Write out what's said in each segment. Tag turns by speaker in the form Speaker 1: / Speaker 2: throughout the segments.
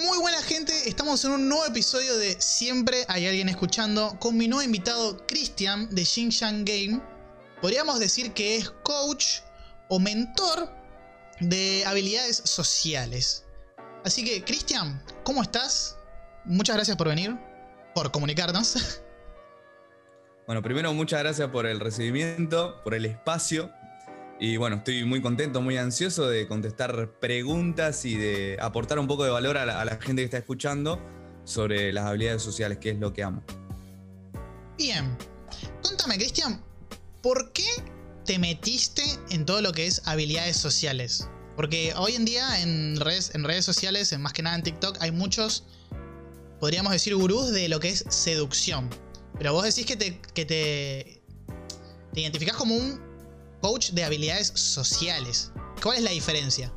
Speaker 1: Muy buena gente, estamos en un nuevo episodio de Siempre hay alguien escuchando con mi nuevo invitado Christian de Xinjiang Game. Podríamos decir que es coach o mentor de habilidades sociales. Así que, Christian, ¿cómo estás? Muchas gracias por venir, por comunicarnos.
Speaker 2: Bueno, primero muchas gracias por el recibimiento, por el espacio. Y bueno, estoy muy contento, muy ansioso de contestar preguntas y de aportar un poco de valor a la, gente que está escuchando sobre las habilidades sociales, que es lo que amo.
Speaker 1: Bien, contame, Cristian, ¿por qué te metiste en todo lo que es habilidades sociales? Porque hoy en día en redes, en redes sociales, en más que nada en TikTok, hay muchos, podríamos decir, gurús de lo que es seducción. Pero vos decís que te, que te, te identificás como un coach de habilidades sociales. ¿Cuál es la diferencia?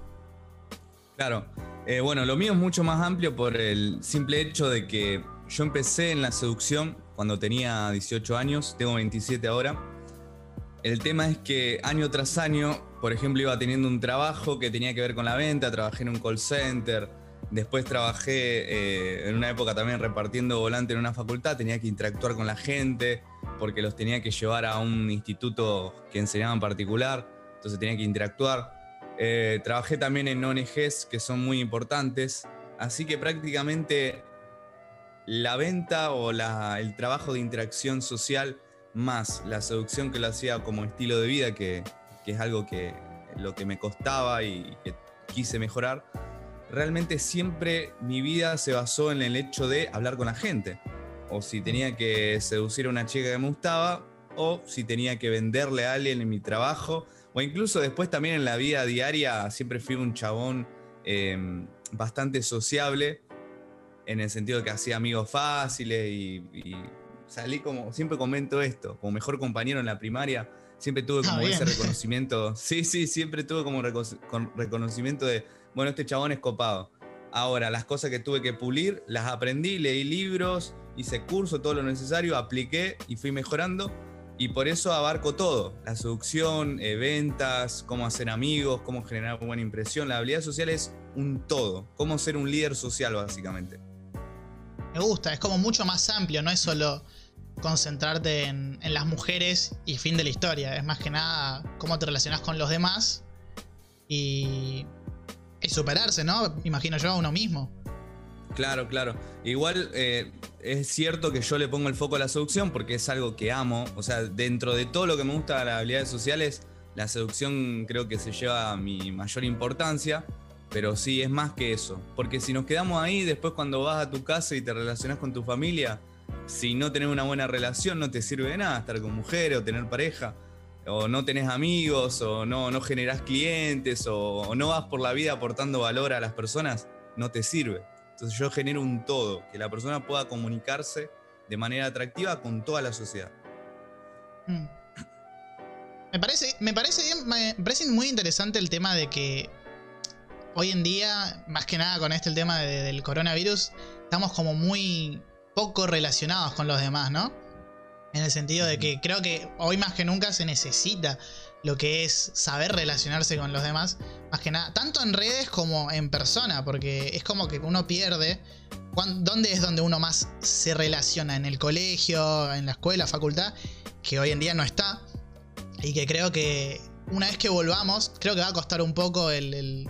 Speaker 2: Claro, eh, bueno, lo mío es mucho más amplio por el simple hecho de que yo empecé en la seducción cuando tenía 18 años, tengo 27 ahora. El tema es que año tras año, por ejemplo, iba teniendo un trabajo que tenía que ver con la venta, trabajé en un call center, después trabajé eh, en una época también repartiendo volante en una facultad, tenía que interactuar con la gente, porque los tenía que llevar a un instituto que enseñaba en particular, entonces tenía que interactuar. Eh, trabajé también en ONGs que son muy importantes, así que prácticamente la venta o la, el trabajo de interacción social más la seducción que lo hacía como estilo de vida, que, que es algo que lo que me costaba y que quise mejorar, realmente siempre mi vida se basó en el hecho de hablar con la gente o si tenía que seducir a una chica que me gustaba, o si tenía que venderle a alguien en mi trabajo, o incluso después también en la vida diaria siempre fui un chabón em, bastante sociable, en el sentido de que hacía amigos fáciles y, salí como, siempre comento esto, como mejor compañero en la primaria, siempre tuve ah, como ese reconocimiento, sí, sí, siempre tuve como reconocimiento de, bueno, este chabón es copado. Ahora, las cosas que tuve que pulir, las aprendí, leí libros, hice curso, todo lo necesario, apliqué y fui mejorando. Y por eso abarco todo, la seducción, eh, ventas, cómo hacer amigos, cómo generar buena impresión. La habilidad social es un todo, cómo ser un líder social básicamente.
Speaker 1: Me gusta, es como mucho más amplio, no es solo concentrarte en, las mujeres y fin de la historia, es más que nada cómo te relacionas con los demás y, y superarse, ¿no? Imagino yo a uno mismo.
Speaker 2: Claro, claro. Igual eh, es cierto que yo le pongo el foco a la seducción porque es algo que amo. O sea, dentro de todo lo que me gusta de las habilidades sociales, la seducción creo que se lleva mi mayor importancia. Pero sí, es más que eso. Porque si nos quedamos ahí, después cuando vas a tu casa y te relacionas con tu familia, si no tenés una buena relación, no te sirve de nada estar con mujeres o tener pareja. O no tenés amigos, o no, no generás clientes, o no vas por la vida aportando valor a las personas, no te sirve. Entonces yo genero un todo, que la persona pueda comunicarse de manera atractiva con toda la sociedad.
Speaker 1: Mm. Me parece, me parece bien, me parece muy interesante el tema de que hoy en día, más que nada con este el tema del coronavirus, estamos como muy poco relacionados con los demás, ¿no? En el sentido de que creo que hoy más que nunca se necesita lo que es saber relacionarse con los demás, más que nada, tanto en redes como en persona, porque es como que uno pierde dónde es donde uno más se relaciona, en el colegio, en la escuela, facultad, que hoy en día no está, y que creo que una vez que volvamos, creo que va a costar un poco el...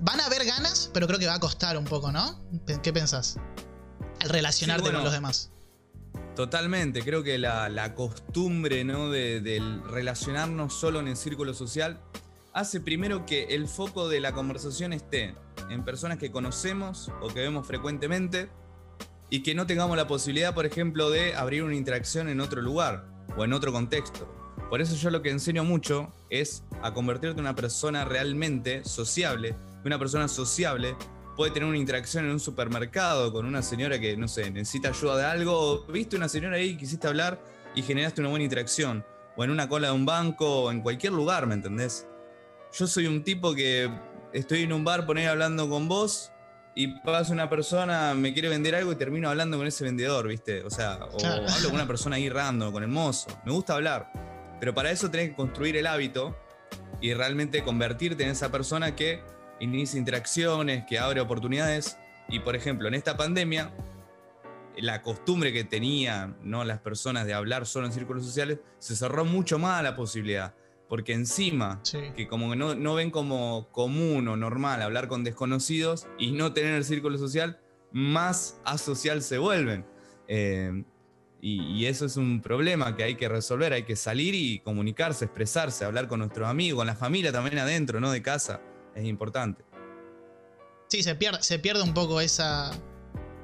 Speaker 1: Van a haber ganas, pero creo que va a costar un poco, ¿no? ¿Qué pensás? Al relacionarte con los demás.
Speaker 2: Totalmente, creo que la, costumbre ¿no? de, relacionarnos solo en el círculo social hace primero que el foco de la conversación esté en personas que conocemos o que vemos frecuentemente y que no tengamos la posibilidad, por ejemplo, de abrir una interacción en otro lugar o en otro contexto. Por eso yo lo que enseño mucho es a convertirte en una persona realmente sociable, una persona sociable puede tener una interacción en un supermercado con una señora que, no sé, necesita ayuda de algo, o viste una señora ahí, quisiste hablar y generaste una buena interacción, o en una cola de un banco, o en cualquier lugar, ¿me entendés? Yo soy un tipo que estoy en un bar, poner hablando con vos, y pasa una persona, me quiere vender algo y termino hablando con ese vendedor, ¿viste? O sea, o hablo con una persona ahí random, con el mozo. Me gusta hablar. Pero para eso tenés que construir el hábito y realmente convertirte en esa persona que inicia interacciones, que abre oportunidades. Y por ejemplo, en esta pandemia, la costumbre que tenían ¿no? las personas de hablar solo en círculos sociales, se cerró mucho más la posibilidad. Porque encima, que como no, no, ven como común o normal hablar con desconocidos y no tener el círculo social, más asocial se vuelven. Eh, y, eso es un problema que hay que resolver, hay que salir y comunicarse, expresarse, hablar con nuestros amigos, con la familia también adentro, ¿no? De casa, es importante.
Speaker 1: Sí, se pierde, se pierde un poco esa,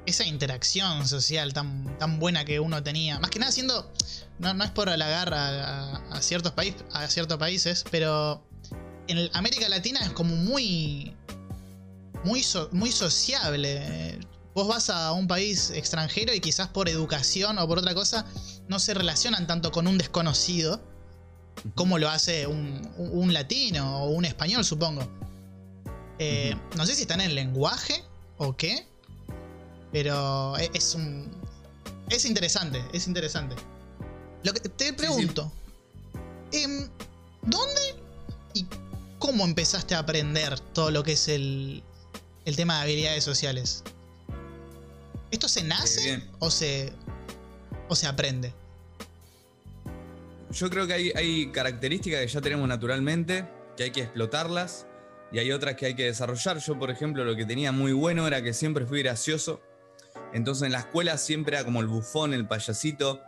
Speaker 1: esa interacción social tan, tan buena que uno tenía. Más que nada siendo, no, no es por halagar a, a, ciertos, a ciertos países, pero en América Latina es como muy, muy, muy sociable. Vos vas a un país extranjero y quizás por educación o por otra cosa no se relacionan tanto con un desconocido como lo hace un, latino o un español, supongo. Eh, no sé si está en el lenguaje o qué, pero e, es un. Es interesante, es interesante. Lo que te pregunto. Em, ¿Dónde y cómo empezaste a aprender todo lo que es el, el tema de habilidades sociales? ¿Esto se nace o se, o se aprende?
Speaker 2: Yo creo que hay, hay características que ya tenemos naturalmente, que hay que explotarlas, y hay otras que hay que desarrollar. Yo, por ejemplo, lo que tenía muy bueno era que siempre fui gracioso. Entonces en la escuela siempre era como el bufón, el payasito.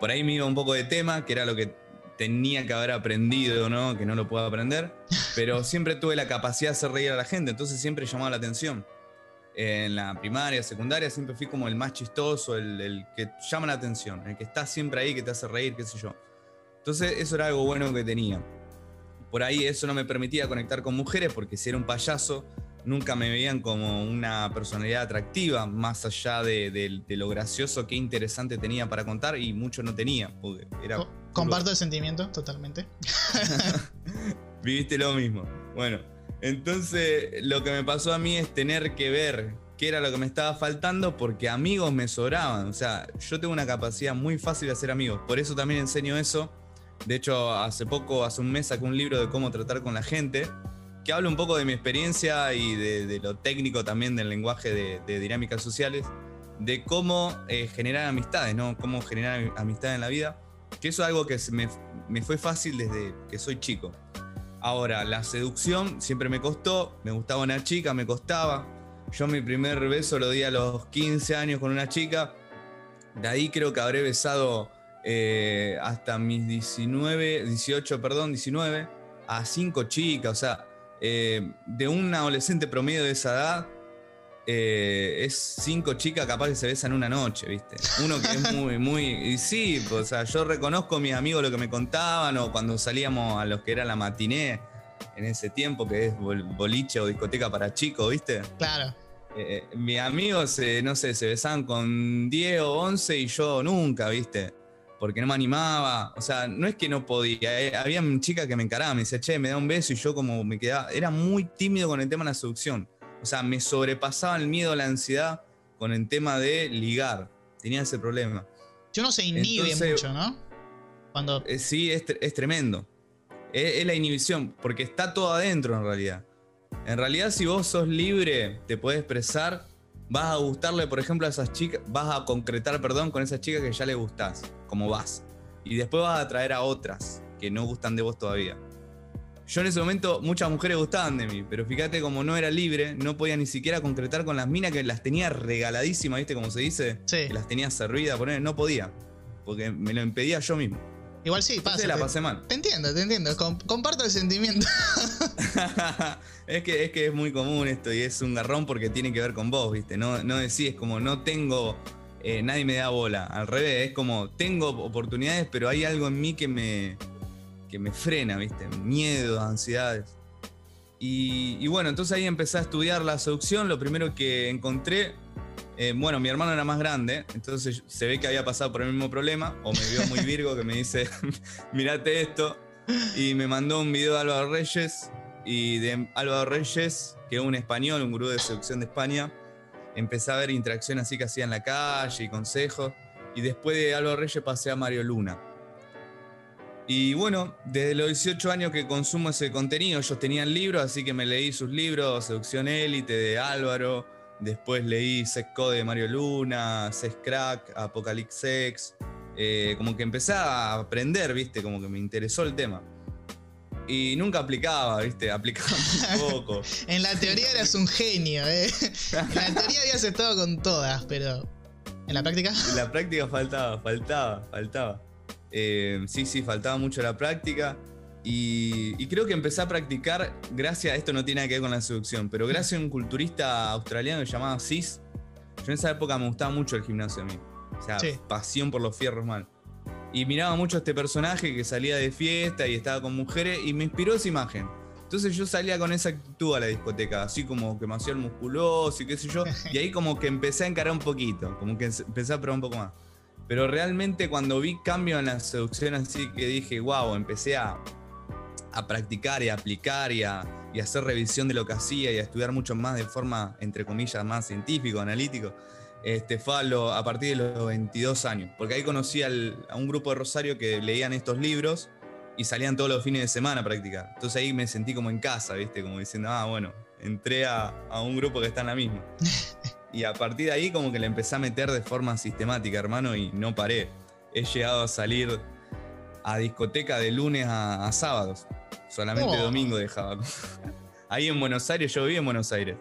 Speaker 2: Por ahí me iba un poco de tema, que era lo que tenía que haber aprendido, ¿no? Que no lo puedo aprender. Pero siempre tuve la capacidad de hacer reír a la gente, entonces siempre llamaba la atención en la primaria, secundaria, siempre fui como el más chistoso, el, que llama la atención, el que está siempre ahí, que te hace reír, qué sé yo. Entonces eso era algo bueno que tenía. Por ahí eso no me permitía conectar con mujeres porque si era un payaso, nunca me veían como una personalidad atractiva, más allá de, lo gracioso que interesante tenía para contar y mucho no tenía. era
Speaker 1: Comparto el sentimiento totalmente.
Speaker 2: Viviste lo mismo. Bueno, entonces, lo que me pasó a mí es tener que ver qué era lo que me estaba faltando porque amigos me sobraban. O sea, yo tengo una capacidad muy fácil de hacer amigos. Por eso también enseño eso. De hecho, hace poco, hace un mes, saqué un libro de cómo tratar con la gente, que habla un poco de mi experiencia y de, lo técnico también del lenguaje de, dinámicas sociales, de cómo eh, generar amistades, ¿no? Cómo generar amistad en la vida. Que eso es algo que me, me fue fácil desde que soy chico. Ahora, la seducción siempre me costó, me gustaba una chica, me costaba. Yo mi primer beso lo di a los 15 años con una chica. De ahí creo que habré besado eh, hasta mis 19, 18, perdón, 19, a cinco chicas. O sea, eh, de un adolescente promedio de esa edad, eh, es cinco chicas capaz que se besan una noche, ¿viste? Uno que es muy, muy. Y sí, o sea, yo reconozco a mis amigos lo que me contaban, o cuando salíamos a los que era la matiné en ese tiempo, que es boliche o discoteca para chicos, ¿viste?
Speaker 1: Claro.
Speaker 2: Eh, mis amigos, no sé, se besaban con 10 o 11 y yo nunca, ¿viste? Porque no me animaba. O sea, no es que no podía. Eh, había chicas que me encaraban, me decía, che, me da un beso y yo como me quedaba. Era muy tímido con el tema de la seducción. O sea, me sobrepasaba el miedo, la ansiedad con el tema de ligar. Tenía ese problema.
Speaker 1: Yo no se inhibe mucho, ¿no?
Speaker 2: Cuando... Eh, sí, es, tremendo. Es, la inhibición, porque está todo adentro en realidad. En realidad, si vos sos libre, te puedes expresar, vas a gustarle, por ejemplo, a esas chicas, vas a concretar, perdón, con esas chicas que ya le gustás, como vas. Y después vas a atraer a otras que no gustan de vos todavía. Yo en ese momento, muchas mujeres gustaban de mí, pero fíjate, como no era libre, no podía ni siquiera concretar con las minas que las tenía regaladísimas, ¿viste? Como se dice,
Speaker 1: que
Speaker 2: las tenía servidas, poner, no podía, porque me lo impedía yo mismo.
Speaker 1: Igual sí, pasa.
Speaker 2: la pasé mal.
Speaker 1: Te entiendo, te entiendo. comparto el sentimiento.
Speaker 2: es, que, es que es muy común esto y es un garrón porque tiene que ver con vos, ¿viste? No, no decís como no tengo. Eh, nadie me da bola. Al revés, es como tengo oportunidades, pero hay algo en mí que me, que me frena, ¿viste? Miedo, ansiedades. Y, bueno, entonces ahí empecé a estudiar la seducción. Lo primero que encontré, eh, bueno, mi hermano era más grande, entonces se ve que había pasado por el mismo problema, o me vio muy virgo que me dice, mirate esto, y me mandó un video de Álvaro Reyes, y de Álvaro Reyes, que es un español, un gurú de seducción de España, empecé a ver interacciones así que hacía en la calle y consejos, y después de Álvaro Reyes pasé a Mario Luna. Y bueno, desde los 18 años que consumo ese contenido, ellos tenían libros, así que me leí sus libros, Seducción Élite de Álvaro, Después leí Sex Code de Mario Luna, Sex Crack, Apocalypse Sex. Eh, como que empecé a aprender, ¿viste? Como que me interesó el tema. Y nunca aplicaba, ¿viste? Aplicaba un poco.
Speaker 1: en la teoría eras un genio, ¿eh? En la teoría habías estado con todas, pero. ¿En la práctica?
Speaker 2: En la práctica faltaba, faltaba, faltaba. Eh, sí, sí, faltaba mucho la práctica. Y, creo que empecé a practicar gracias, a esto no tiene nada que ver con la seducción, pero gracias a un culturista australiano llamado Cis. Yo en esa época me gustaba mucho el gimnasio a mí. O sea, pasión por los fierros mal. Y miraba mucho a este personaje que salía de fiesta y estaba con mujeres y me inspiró esa imagen. Entonces yo salía con esa actitud a la discoteca, así como que me hacía el musculoso y qué sé yo. Y ahí como que empecé a encarar un poquito, como que empecé a probar un poco más. Pero realmente cuando vi cambio en la seducción así que dije, wow, empecé a, a practicar y a aplicar y a, y hacer revisión de lo que hacía y a estudiar mucho más de forma, entre comillas, más científico, analítico, este, fue a, partir de los 22 años. Porque ahí conocí a un grupo de Rosario que leían estos libros y salían todos los fines de semana a practicar. Entonces ahí me sentí como en casa, ¿viste? Como diciendo, ah, bueno, entré a, a un grupo que está en la misma. y a partir de ahí como que le empecé a meter de forma sistemática, hermano, y no paré. He llegado a salir a discoteca de lunes a, sábados. Solamente oh. domingo dejaba. Ahí en Buenos Aires, yo viví en Buenos Aires.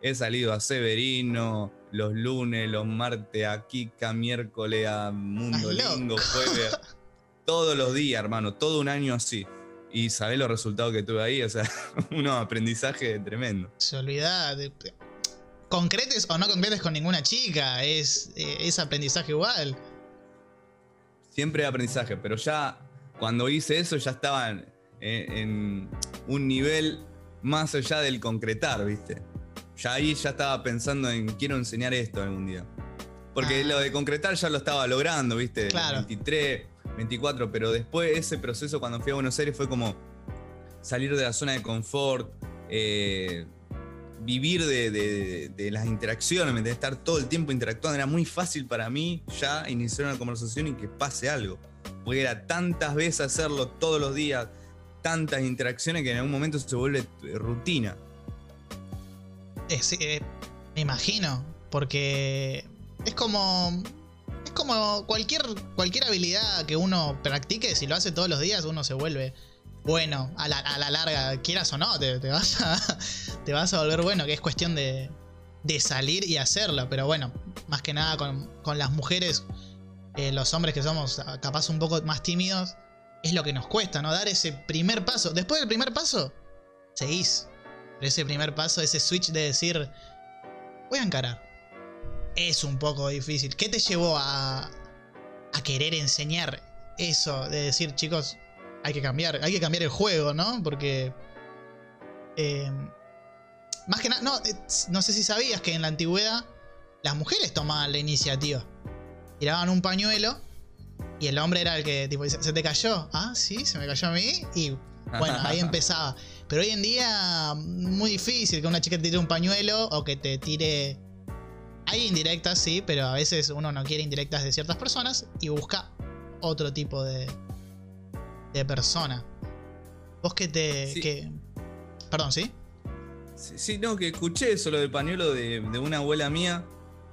Speaker 2: He salido a Severino, los lunes, los martes, a Kika, miércoles, a Mundo Lingo, jueves. Todos los días, hermano, todo un año así. Y sabés los resultados que tuve ahí, o sea, unos aprendizaje tremendo.
Speaker 1: Se olvida de, concretes o no concretes con ninguna chica, es, eh, es aprendizaje igual.
Speaker 2: Siempre aprendizaje, pero ya cuando hice eso ya estaba en, un nivel más allá del concretar, ¿viste? Ya ahí ya estaba pensando en quiero enseñar esto algún día. Porque ah. lo de concretar ya lo estaba logrando, ¿viste?
Speaker 1: Claro.
Speaker 2: 23, 24, pero después ese proceso cuando fui a Buenos Aires fue como salir de la zona de confort, eh, vivir de, las interacciones, de estar todo el tiempo interactuando. Era muy fácil para mí ya iniciar una conversación y que pase algo. Porque era tantas veces hacerlo todos los días, tantas interacciones que en algún momento se vuelve rutina.
Speaker 1: Eh, me imagino, porque es como es como cualquier cualquier habilidad que uno practique, si lo hace todos los días uno se vuelve bueno a la, larga, quieras o no, te, vas a, te vas a volver bueno, que es cuestión de, de salir y hacerlo, pero bueno, más que nada con, las mujeres, eh, los hombres que somos capaz un poco más tímidos, es lo que nos cuesta, ¿no? Dar ese primer paso. Después del primer paso, seguís. Pero ese primer paso, ese switch de decir, voy a encarar. Es un poco difícil. ¿Qué te llevó a, a querer enseñar eso? De decir, chicos, hay que cambiar, hay que cambiar el juego, ¿no? Porque... Eh, más que nada, no, no sé si sabías que en la antigüedad las mujeres tomaban la iniciativa. Tiraban un pañuelo y el hombre era el que, tipo, ¿se te cayó? Ah, sí, se me cayó a mí. Y bueno, ahí empezaba. Pero hoy en día, muy difícil que una chica te tire un pañuelo o que te tire. Hay indirectas, sí, pero a veces uno no quiere indirectas de ciertas personas y busca otro tipo de, de persona. Vos que te. Perdón, ¿sí?
Speaker 2: ¿sí? no, que escuché eso, lo del pañuelo de, una abuela mía,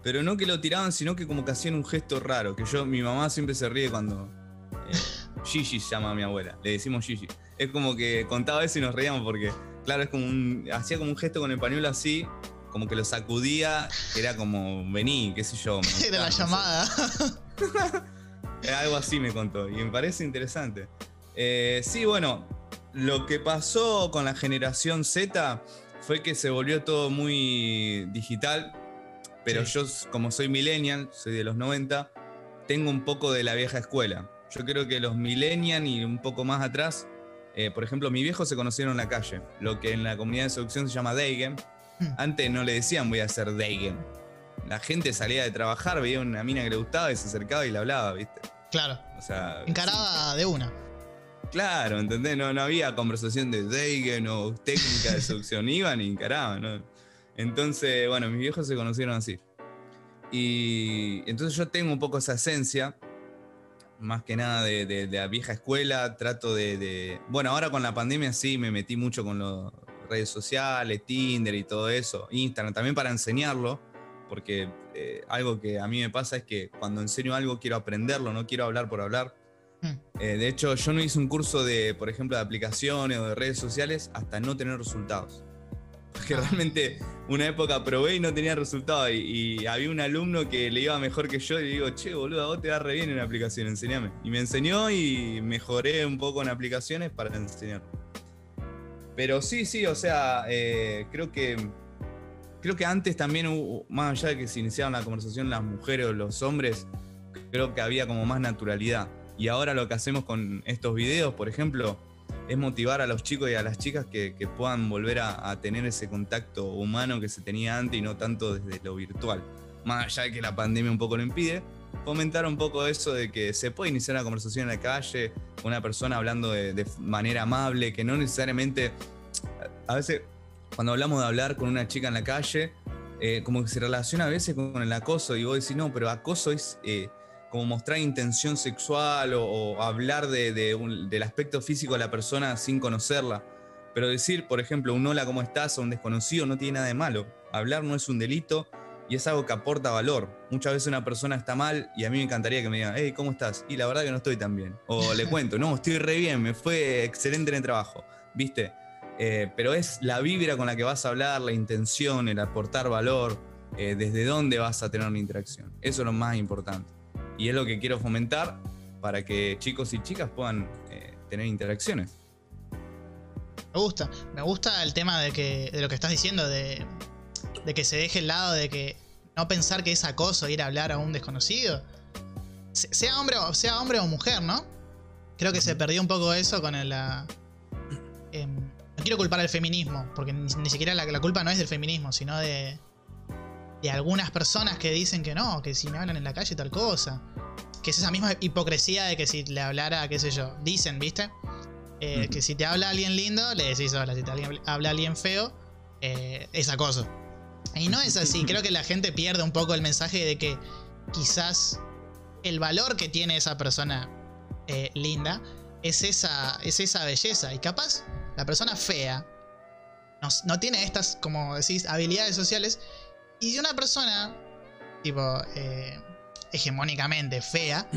Speaker 2: pero no que lo tiraban, sino que como que hacían un gesto raro, que yo, mi mamá siempre se ríe cuando... Eh, Gigi se llama a mi abuela, le decimos Gigi. Es como que contaba eso y nos reíamos porque, claro, es como un... Hacía como un gesto con el pañuelo así, como que lo sacudía, era como, vení, qué sé yo.
Speaker 1: Era la llamada.
Speaker 2: Algo así me contó y me parece interesante. Eh, sí, bueno, lo que pasó con la generación Z fue que se volvió todo muy digital, pero yo como soy millennial, soy de los 90, tengo un poco de la vieja escuela. Yo creo que los millennials y un poco más atrás, eh, por ejemplo, mi viejo se conocieron en la calle, lo que en la comunidad de seducción se llama Deigen. Hmm. Antes no le decían voy a hacer Deigen. La gente salía de trabajar, veía una mina que le gustaba y se acercaba y le hablaba, ¿viste?
Speaker 1: Claro. O sea, encaraba de una.
Speaker 2: Claro, ¿entendés? No, no había conversación de Deigen o técnica de seducción, iban y encaraban, ¿no? Entonces, bueno, mis viejos se conocieron así. Y entonces yo tengo un poco esa esencia, más que nada de, la vieja escuela, trato de, Bueno, ahora con la pandemia sí me metí mucho con lo, redes sociales, Tinder y todo eso, Instagram, también para enseñarlo, porque eh, algo que a mí me pasa es que cuando enseño algo quiero aprenderlo, no quiero hablar por hablar. Hmm. Eh, de hecho, yo no hice un curso de, por ejemplo, de aplicaciones o de redes sociales hasta no tener resultados. Porque realmente una época probé y no tenía resultados. Y, había un alumno que le iba mejor que yo y le digo, che, boludo, vos te va re bien en aplicación, enseñame. Y me enseñó y mejoré un poco en aplicaciones para enseñar. Pero sí, sí, o sea, eh, creo que creo que antes también, más allá de que se iniciaban la conversación las mujeres o los hombres, creo que había como más naturalidad. Y ahora lo que hacemos con estos videos, por ejemplo, es motivar a los chicos y a las chicas que, puedan volver a, tener ese contacto humano que se tenía antes y no tanto desde lo virtual. Más allá de que la pandemia un poco lo impide, fomentar un poco eso de que se puede iniciar una conversación en la calle, una persona hablando de, manera amable, que no necesariamente. A veces, cuando hablamos de hablar con una chica en la calle, eh, como que se relaciona a veces con el acoso, y vos decís, no, pero acoso es. Eh, como mostrar intención sexual o, hablar del aspecto físico de la persona sin conocerla. Pero decir, por ejemplo, un hola, ¿cómo estás? a un desconocido no tiene nada de malo. Hablar no es un delito y es algo que aporta valor. Muchas veces una persona está mal y a mí me encantaría que me diga, hey, ¿cómo estás? Y la verdad que no estoy tan bien. O le cuento, no, estoy re bien, me fue excelente en el trabajo. ¿Viste? Eh, pero es la vibra con la que vas a hablar, la intención, el aportar valor, eh, desde dónde vas a tener una interacción. Eso es lo más importante. Y es lo que quiero fomentar para que chicos y chicas puedan eh, tener interacciones.
Speaker 1: Me gusta, me gusta el tema de, que, de lo que estás diciendo, de, que se deje el lado de que no pensar que es acoso ir a hablar a un desconocido. Sea hombre, o, sea hombre o mujer, ¿no? Creo que se perdió un poco eso con el... Em, no quiero culpar al feminismo, porque ni, siquiera la, culpa no es del feminismo, sino de, de algunas personas que dicen que no, que si me hablan en la calle tal cosa. Que es esa misma hipocresía de que si le hablara, qué sé yo, dicen, ¿viste? Eh, que si te habla alguien lindo, le decís hola, si te habla alguien feo, eh, es acoso. Y no es así, creo que la gente pierde un poco el mensaje de que quizás el valor que tiene esa persona eh, linda es esa, es esa belleza. Y capaz la persona fea no, no tiene estas, como decís, habilidades sociales y si una persona, tipo, eh, hegemónicamente fea,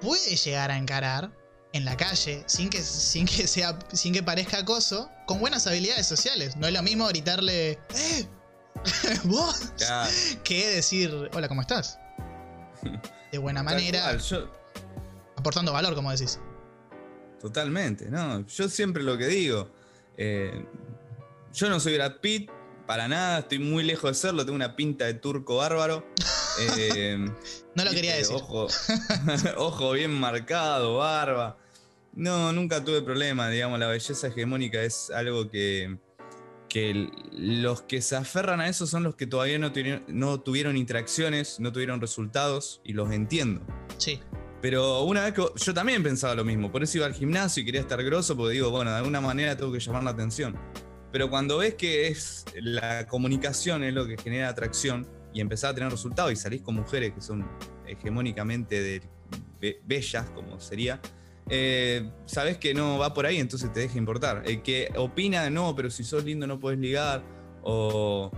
Speaker 1: puede llegar a encarar en la calle sin que, sin que sea sin que parezca acoso con buenas habilidades sociales no es lo mismo gritarle ¡Eh! ¿Vos? que decir hola ¿cómo estás? de buena manera aportando valor como decís
Speaker 2: totalmente no yo siempre lo que digo eh, yo no soy Brad Pitt para nada, estoy muy lejos de serlo, tengo una pinta de turco bárbaro.
Speaker 1: Eh, no lo quería decir.
Speaker 2: Ojo, ojo bien marcado, barba. No, nunca tuve problema, digamos, la belleza hegemónica es algo que, que los que se aferran a eso son los que todavía no tuvieron, no tuvieron interacciones, no tuvieron resultados, y los entiendo.
Speaker 1: Sí.
Speaker 2: Pero una vez que yo también pensaba lo mismo, por eso iba al gimnasio y quería estar grosso, porque digo, bueno, de alguna manera tengo que llamar la atención. Pero cuando ves que es la comunicación es lo que genera atracción y empezás a tener resultados y salís con mujeres que son hegemónicamente bellas, como sería, eh, sabes que no va por ahí, entonces te deja importar. El que opina, no, pero si sos lindo no puedes ligar, o,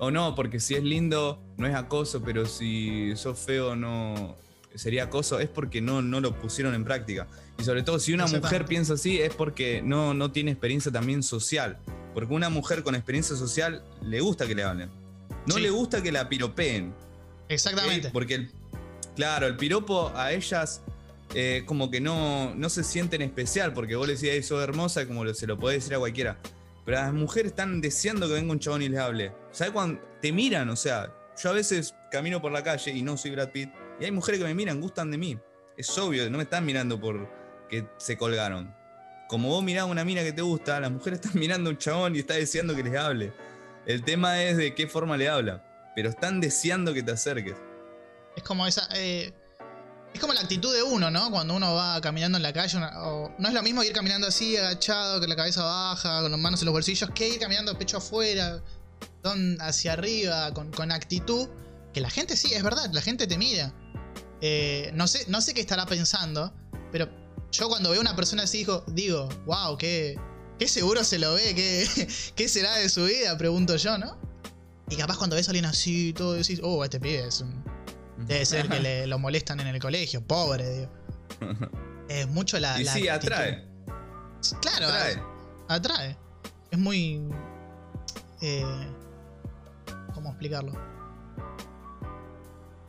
Speaker 2: o no, porque si es lindo no es acoso, pero si sos feo no sería acoso, es porque no, no lo pusieron en práctica. Y sobre todo, si una mujer piensa así, es porque no, no tiene experiencia también social. Porque una mujer con experiencia social le gusta que le hablen. No le gusta que la piropeen.
Speaker 1: Exactamente.
Speaker 2: Porque, claro, el piropo a ellas eh, como que no, no se sienten especial. Porque vos le decís, sos hermosa, como se lo podés decir a cualquiera. Pero las mujeres están deseando que venga un chabón y les hable. ¿Sabes cuando te miran? O sea, yo a veces camino por la calle y no soy Brad Pitt. Y hay mujeres que me miran, gustan de mí. Es obvio, no me están mirando por que se colgaron como vos mirás a una mina que te gusta, las mujeres están mirando a un chabón y está deseando que les hable. El tema es de qué forma le habla, pero están deseando que te acerques.
Speaker 1: Es como esa. Eh, es como la actitud de uno, ¿no? Cuando uno va caminando en la calle. no es lo mismo ir caminando así, agachado, con la cabeza baja, con las manos en los bolsillos, que ir caminando pecho afuera, hacia arriba, con, actitud. Que la gente sí, es verdad, la gente te mira. Eh, no, sé, no sé qué estará pensando, pero yo cuando veo a una persona así digo, digo wow, qué, ¿Qué seguro se lo ve? ¿Qué, ¿Qué será de su vida? Pregunto yo, ¿no? Y capaz cuando ves a alguien así, todo decís, oh, este pibe es un. Debe ser que le, lo molestan en el colegio, pobre, digo. Es mucho la.
Speaker 2: Y
Speaker 1: la
Speaker 2: sí,
Speaker 1: actitud.
Speaker 2: atrae.
Speaker 1: Claro,
Speaker 2: Atrae.
Speaker 1: atrae. Es muy. eh, ¿Cómo explicarlo?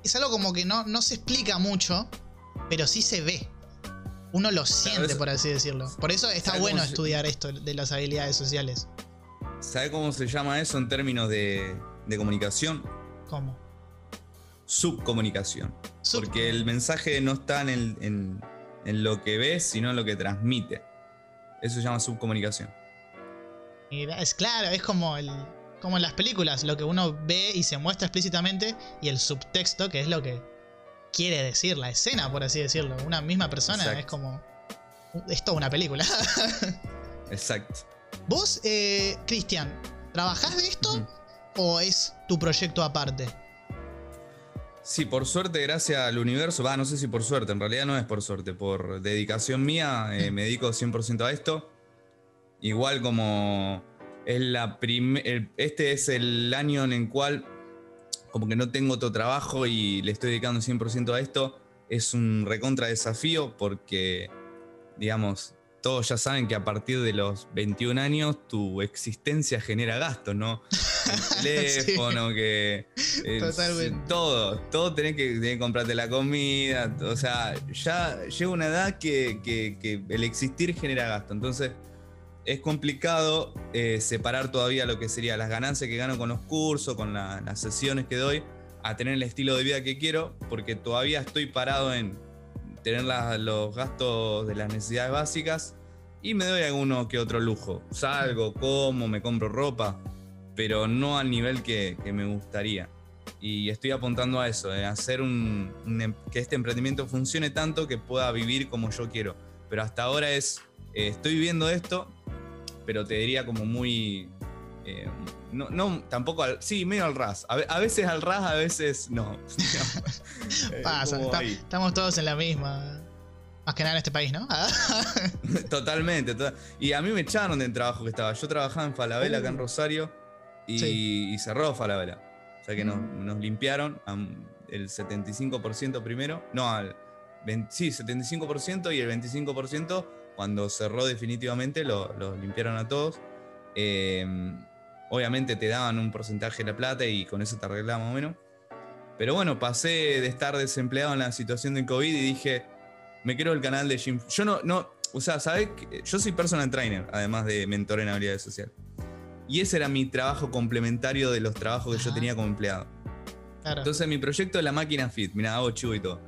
Speaker 1: Es algo como que no, no se explica mucho, pero sí se ve. Uno lo siente, por así decirlo. Por eso está
Speaker 2: ¿Sabe
Speaker 1: bueno
Speaker 2: se-
Speaker 1: estudiar esto de las habilidades sociales.
Speaker 2: ¿Sabe cómo se llama eso en términos de, de comunicación?
Speaker 1: ¿Cómo?
Speaker 2: Subcomunicación.
Speaker 1: Sub-
Speaker 2: Porque el mensaje no está en, el- en- en lo que ves, sino en lo que transmite. Eso se llama subcomunicación.
Speaker 1: Es claro, es como el. Como en las películas, lo que uno ve y se muestra explícitamente, y el subtexto, que es lo que quiere decir la escena, por así decirlo. Una misma persona
Speaker 2: Exacto.
Speaker 1: es como. Es toda una película.
Speaker 2: Exacto.
Speaker 1: Vos, eh, Cristian, ¿trabajás de esto o es tu proyecto aparte?
Speaker 2: Sí, por suerte, gracias al universo, va, no sé si por suerte, en realidad no es por suerte, por dedicación mía, eh, me dedico 100% a esto. Igual como es la prim- el- este es el año en el cual como que no tengo otro trabajo y le estoy dedicando 100% a esto, es un recontra desafío porque, digamos, todos ya saben que a partir de los 21 años tu existencia genera gastos, ¿no? El teléfono, que... eh,
Speaker 1: Totalmente.
Speaker 2: Todo, todo tenés que, tenés que comprarte la comida, o sea, ya llega una edad que, que- que el existir genera gasto, entonces es complicado eh, separar todavía lo que sería las ganancias que gano con los cursos, con la- las sesiones que doy, a tener el estilo de vida que quiero, porque todavía estoy parado en tener los gastos de las necesidades básicas y me doy alguno que otro lujo. Salgo, como, me compro ropa, pero no al nivel que, me gustaría. Y estoy apuntando a eso, a hacer un, un em- que este emprendimiento funcione tanto que pueda vivir como yo quiero. Pero hasta ahora es, eh, estoy viviendo esto, pero te diría como muy... eh, no, no, tampoco al... Sí, medio al ras. A, a veces al ras, a veces no. Eh,
Speaker 1: Pasa, está- estamos todos en la misma. Más que nada en este país, ¿no? Ah,
Speaker 2: Totalmente. to- Y a mí me echaron del trabajo que estaba. Yo trabajaba en Falabella acá en
Speaker 1: Uh.
Speaker 2: Rosario y,
Speaker 1: Sí.
Speaker 2: y cerró Falabella. O sea que nos,
Speaker 1: Mm.
Speaker 2: nos limpiaron el 75% primero. No, al 20 sí, 75% y el 25% cuando cerró definitivamente lo, lo limpiaron a todos. Eh, obviamente te daban un porcentaje de la plata y con eso te arreglaba más o menos. Pero bueno, pasé de estar desempleado en la situación del COVID y dije, me quiero el canal de Jim. Yo no, no, o sea, ¿sabes? Yo soy personal trainer, además de mentor en habilidades sociales. Y ese era mi trabajo complementario de los trabajos que yo
Speaker 1: Ajá.
Speaker 2: tenía como empleado.
Speaker 1: claro.
Speaker 2: Entonces mi proyecto es la máquina fit, mira, hago chivo y todo.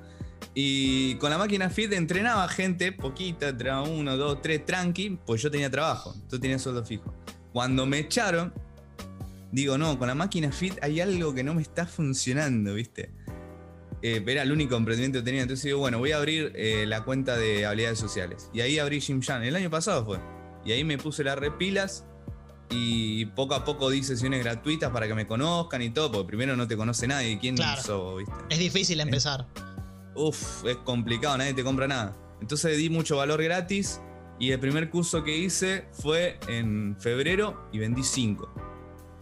Speaker 2: Y con la máquina fit entrenaba gente, poquita, entrenaba uno, dos, tres, tranqui, pues yo tenía trabajo, yo tenía sueldo fijo. Cuando me echaron, digo, no, con la máquina fit hay algo que no me está funcionando, ¿viste? Eh, era el único emprendimiento que tenía, entonces digo, bueno, voy a abrir eh, la cuenta de habilidades sociales. Y ahí abrí Jim Jan, el año pasado fue. Y ahí me puse las repilas y poco a poco di sesiones gratuitas para que me conozcan y todo, porque primero no te conoce nadie. ¿Quién
Speaker 1: Claro.
Speaker 2: sos, viste?
Speaker 1: Es difícil empezar.
Speaker 2: Uf, es complicado, nadie te compra nada. Entonces di mucho valor gratis y el primer curso que hice fue en febrero y vendí 5.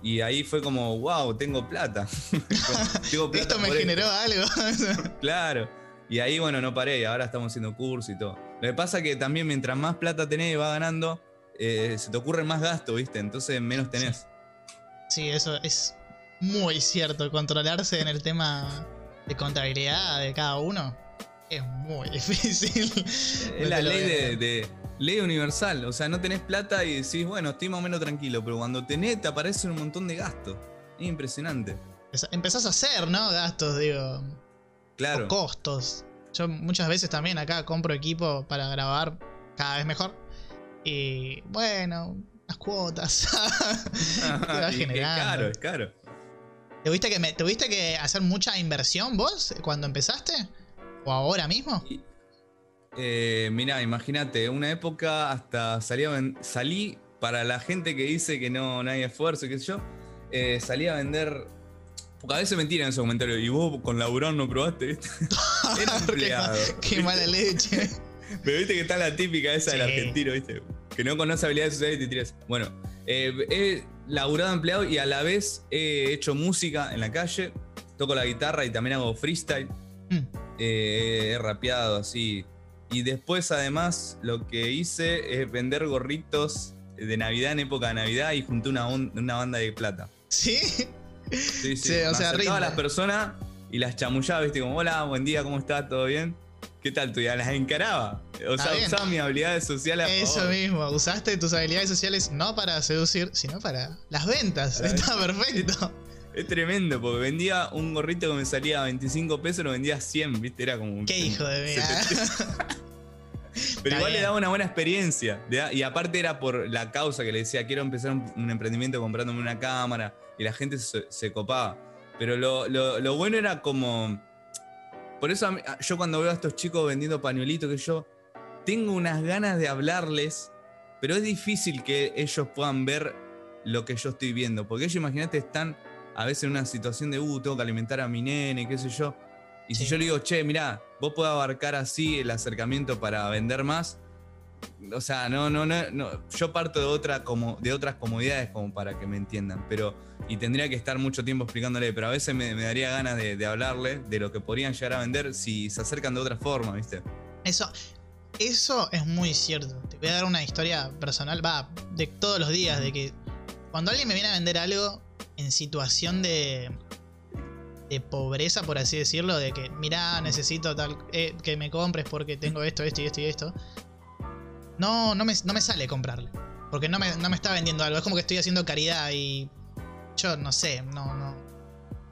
Speaker 2: Y ahí fue como, wow, tengo plata. tengo plata
Speaker 1: Esto me generó algo.
Speaker 2: Claro. Y ahí, bueno, no paré. Ahora estamos haciendo curso y todo. Lo que pasa es que también mientras más plata tenés y vas ganando, eh, se te ocurren más gastos, ¿viste? Entonces menos tenés.
Speaker 1: sí, eso es muy cierto. Controlarse en el tema de contabilidad de cada uno es muy difícil.
Speaker 2: Es
Speaker 1: No
Speaker 2: la ley de, de- ley universal. O sea, no tenés plata y decís, bueno, estoy más o menos tranquilo. Pero cuando tenés, te aparecen un montón de gastos. Es impresionante.
Speaker 1: Empezá- Empezás a hacer, ¿no? Gastos, digo.
Speaker 2: Claro.
Speaker 1: O costos. Yo muchas veces también acá compro equipo para grabar cada vez mejor. Y bueno, las cuotas.
Speaker 2: Y es caro, es caro.
Speaker 1: ¿Tuviste que, me- ¿Tuviste que hacer mucha inversión vos cuando empezaste? ¿O ahora mismo?
Speaker 2: Eh, mirá, imagínate, una época hasta salí, salí para la gente que dice que no, no hay esfuerzo, qué sé yo, eh, salí a vender. Porque a veces me tiran esos comentarios, y vos con laburón no probaste, ¿viste? Era
Speaker 1: Qué mala leche.
Speaker 2: Pero viste que está la típica esa del
Speaker 1: Sí.
Speaker 2: argentino, ¿viste? que no conoce habilidades sociales y te tiras. Bueno, eh, he laburado empleado y a la vez he hecho música en la calle, toco la guitarra y también hago freestyle.
Speaker 1: Mm.
Speaker 2: Eh, he rapeado así. Y después, además, lo que hice es vender gorritos de Navidad en época de Navidad y junté una, una banda de plata.
Speaker 1: ¿Sí?
Speaker 2: Sí, sí.
Speaker 1: Sí, o
Speaker 2: Me
Speaker 1: sea,
Speaker 2: a las personas y las chamullaba, viste, como, hola, buen día, ¿cómo estás? ¿Todo bien? ¿Qué tal tú? Y las encaraba. O
Speaker 1: Está
Speaker 2: sea,
Speaker 1: bien.
Speaker 2: usaba mis habilidades sociales a
Speaker 1: Eso
Speaker 2: favor.
Speaker 1: mismo, usaste tus habilidades sociales no para seducir, sino para las ventas.
Speaker 2: Para
Speaker 1: Está perfecto.
Speaker 2: Es tremendo, porque vendía un gorrito que me salía a 25 pesos, lo vendía a 100, viste, era como un...
Speaker 1: Qué hijo de mí. ¿eh?
Speaker 2: 700. Pero
Speaker 1: Está
Speaker 2: igual le daba una buena experiencia. Y aparte era por la causa que le decía, quiero empezar un, un emprendimiento comprándome una cámara. Y la gente se, se copaba. Pero lo, lo- lo bueno era como... Por eso mí- yo cuando veo a estos chicos vendiendo pañuelitos, que yo tengo unas ganas de hablarles, pero es difícil que ellos puedan ver lo que yo estoy viendo. Porque ellos, imagínate, están a veces en una situación de, uh, tengo que alimentar a mi nene, qué sé yo. Y si yo le digo, che, mirá, vos podés abarcar así el acercamiento para vender más. O sea, no, no, no, no. Yo parto de, otra como, de otras comodidades como para que me entiendan. Pero, y tendría que estar mucho tiempo explicándole, pero a veces me, daría ganas de, de hablarle de lo que podrían llegar a vender si se acercan de otra forma, ¿viste?
Speaker 1: Eso, eso es muy cierto. Te voy a dar una historia personal, va, de todos los días, de que cuando alguien me viene a vender algo en situación de, de pobreza, por así decirlo, de que, mirá, necesito tal, eh, que me compres porque tengo esto, esto y esto y esto, no, no, me, no me sale comprarle. Porque no me, no me está vendiendo algo. Es como que estoy haciendo caridad y yo no sé, no, no,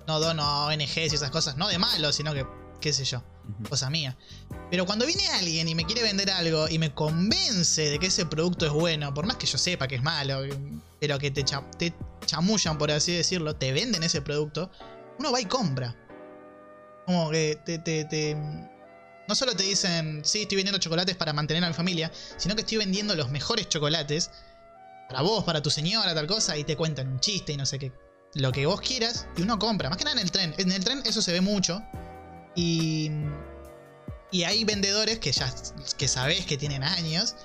Speaker 1: no dono a ONGs y esas cosas. No de malo, sino que, qué sé yo cosa mía. Pero cuando viene alguien y me quiere vender algo y me convence de que ese producto es bueno, por más que yo sepa que es malo, pero que te, cha- te chamullan, por así decirlo, te venden ese producto, uno va y compra. Como que te, te- te- No solo te dicen, sí, estoy vendiendo chocolates para mantener a mi familia, sino que estoy vendiendo los mejores chocolates para vos, para tu señora, tal cosa, y te cuentan un chiste y no sé qué. Lo que vos quieras, y uno compra. Más que nada en el tren. En el tren eso se ve mucho. Y, y hay vendedores que ya que sabes que tienen años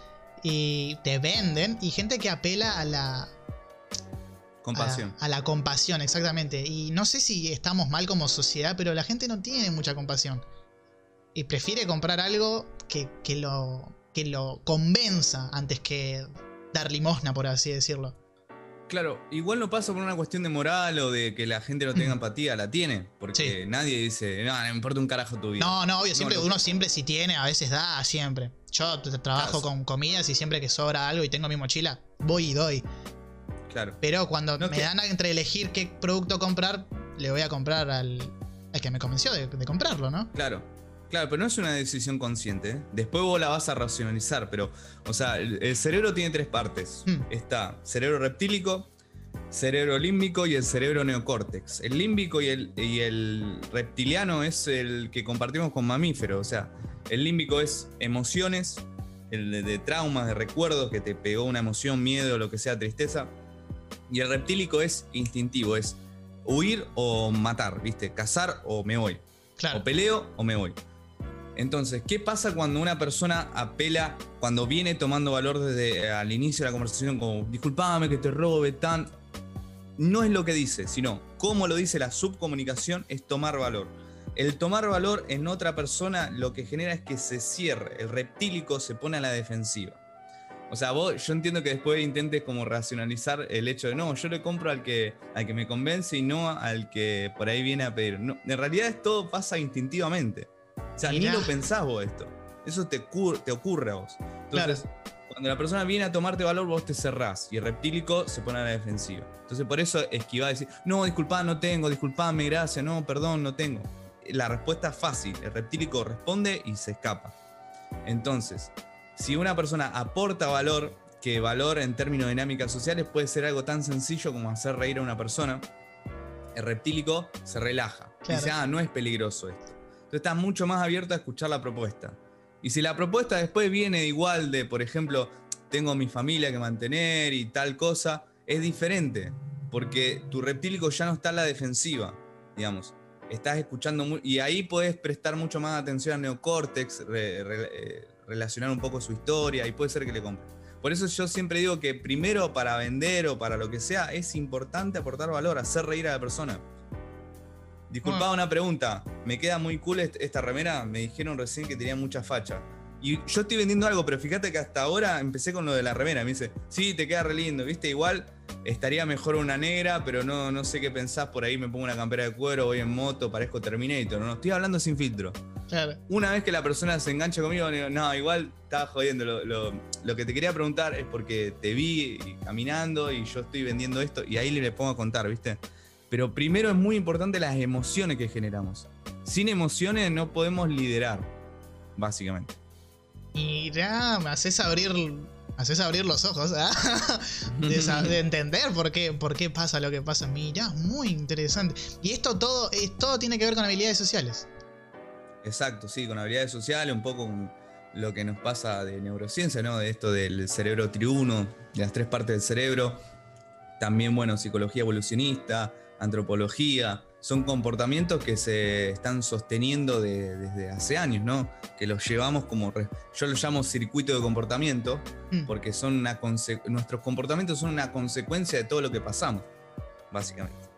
Speaker 1: y te venden y gente que apela a la
Speaker 2: Compasión.
Speaker 1: a, a la compasión exactamente y no sé si estamos mal como sociedad pero la gente no tiene mucha compasión y prefiere comprar algo que, que lo que lo convenza antes que dar limosna por así decirlo
Speaker 2: Claro, igual no pasa por una cuestión de moral o de que la gente no tenga empatía, la tiene. Porque
Speaker 1: Sí.
Speaker 2: nadie dice, no, no me importa un carajo tu vida.
Speaker 1: No, no, obvio, siempre, uno siempre si tiene, a veces da, siempre. Yo trabajo
Speaker 2: Claro.
Speaker 1: con comidas y siempre que sobra algo y tengo mi mochila, voy y doy.
Speaker 2: Claro.
Speaker 1: Pero cuando
Speaker 2: No,
Speaker 1: me
Speaker 2: que-
Speaker 1: dan entre elegir qué producto comprar, le voy a comprar al, al que me convenció de, de comprarlo, ¿no?
Speaker 2: Claro. Claro, pero no es una decisión consciente. ¿eh? Después vos la vas a racionalizar, pero, o sea, el, el cerebro tiene tres partes.
Speaker 1: Hmm.
Speaker 2: Está cerebro reptílico, cerebro límbico y el cerebro neocórtex. El límbico y el, y el reptiliano es el que compartimos con mamíferos. O sea, el límbico es emociones, el de, de traumas, de recuerdos, que te pegó una emoción, miedo, lo que sea, tristeza. Y el reptílico es instintivo, es huir o matar, ¿viste? Cazar o me voy.
Speaker 1: Claro.
Speaker 2: O peleo o me voy. Entonces, ¿qué pasa cuando una persona apela, cuando viene tomando valor desde eh, al inicio de la conversación, como disculpame que te robe tan. No es lo que dice, sino cómo lo dice la subcomunicación es tomar valor. El tomar valor en otra persona lo que genera es que se cierre, el reptílico se pone a la defensiva. O sea, vos, yo entiendo que después intentes como racionalizar el hecho de no, yo le compro al que, al que me convence y no al que por ahí viene a pedir. En realidad todo pasa instintivamente. O sea,
Speaker 1: Mirá.
Speaker 2: ni lo pensás vos esto. Eso te, ocur- te ocurre a vos. Entonces, cuando la persona viene a tomarte valor, vos te cerrás y el reptílico se pone a la defensiva. Entonces, por eso esquiva decir, no, disculpá, no tengo, disculpame, gracias, no, perdón, no tengo. La respuesta es fácil. El reptílico responde y se escapa. Entonces, si una persona aporta valor, que valor en términos de dinámicas sociales puede ser algo tan sencillo como hacer reír a una persona, el reptílico se relaja.
Speaker 1: Claro.
Speaker 2: Dice, ah, no es peligroso esto. Entonces estás mucho más abierto a escuchar la propuesta. Y si la propuesta después viene igual de, por ejemplo, tengo mi familia que mantener y tal cosa, es diferente. Porque tu reptílico ya no está a la defensiva, digamos. Estás escuchando y ahí puedes prestar mucho más atención al neocórtex, re- eh, relacionar un poco su historia y puede ser que le compre. Por eso yo siempre digo que primero para vender o para lo que sea, es importante aportar valor, hacer reír a la persona. Disculpaba una pregunta, me queda muy cool esta remera, me dijeron recién que tenía mucha facha. Y yo estoy vendiendo algo, pero fíjate que hasta ahora empecé con lo de la remera. Me dice, sí, te queda re lindo, viste, igual estaría mejor una negra, pero no, no sé qué pensás, por ahí me pongo una campera de cuero, voy en moto, parezco Terminator, no, estoy hablando sin filtro. Claro. Una vez que la persona se engancha conmigo, digo, no, igual estaba jodiendo. Lo, lo, que te quería preguntar es porque te vi caminando y yo estoy vendiendo esto y ahí le pongo a contar, ¿viste? Pero primero es muy importante las emociones que generamos. Sin emociones no podemos liderar, básicamente.
Speaker 1: Y ya me haces abrir haces abrir los ojos ¿ah? de, entender por qué, por qué pasa lo que pasa mí. Ya, muy interesante. Y esto todo, todo tiene que ver con habilidades sociales.
Speaker 2: Exacto, sí, con habilidades sociales, un poco con lo que nos pasa de neurociencia, ¿no? De esto del cerebro triuno, de las tres partes del cerebro. También, bueno, psicología evolucionista, antropología, son comportamientos que se están sosteniendo desde hace años, ¿no? Que los llevamos como, yo los llamo circuito de comportamiento, mm. porque son una nuestros comportamientos son una consecuencia de todo lo que pasamos, básicamente.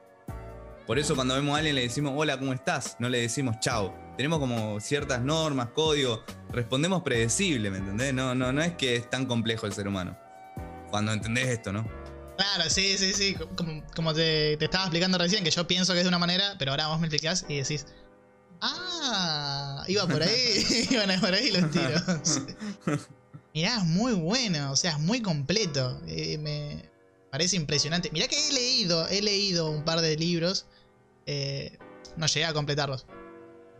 Speaker 2: Por eso cuando vemos a alguien le decimos, hola, ¿cómo estás? No le decimos chao. Tenemos como ciertas normas, códigos, respondemos predecible, ¿me entendés? No, no, no es que es tan complejo el ser humano. Cuando entendés esto, ¿no?
Speaker 1: Claro, sí, sí, sí. Como, te, estaba explicando recién, que yo pienso que es de una manera, pero ahora vos me explicás y decís, ah, iba por ahí, iban a por ahí los tiros. Mirá, es muy bueno, o sea, es muy completo. Eh, me parece impresionante. Mirá que he leído, he leído un par de libros. Eh, no llegué a completarlos.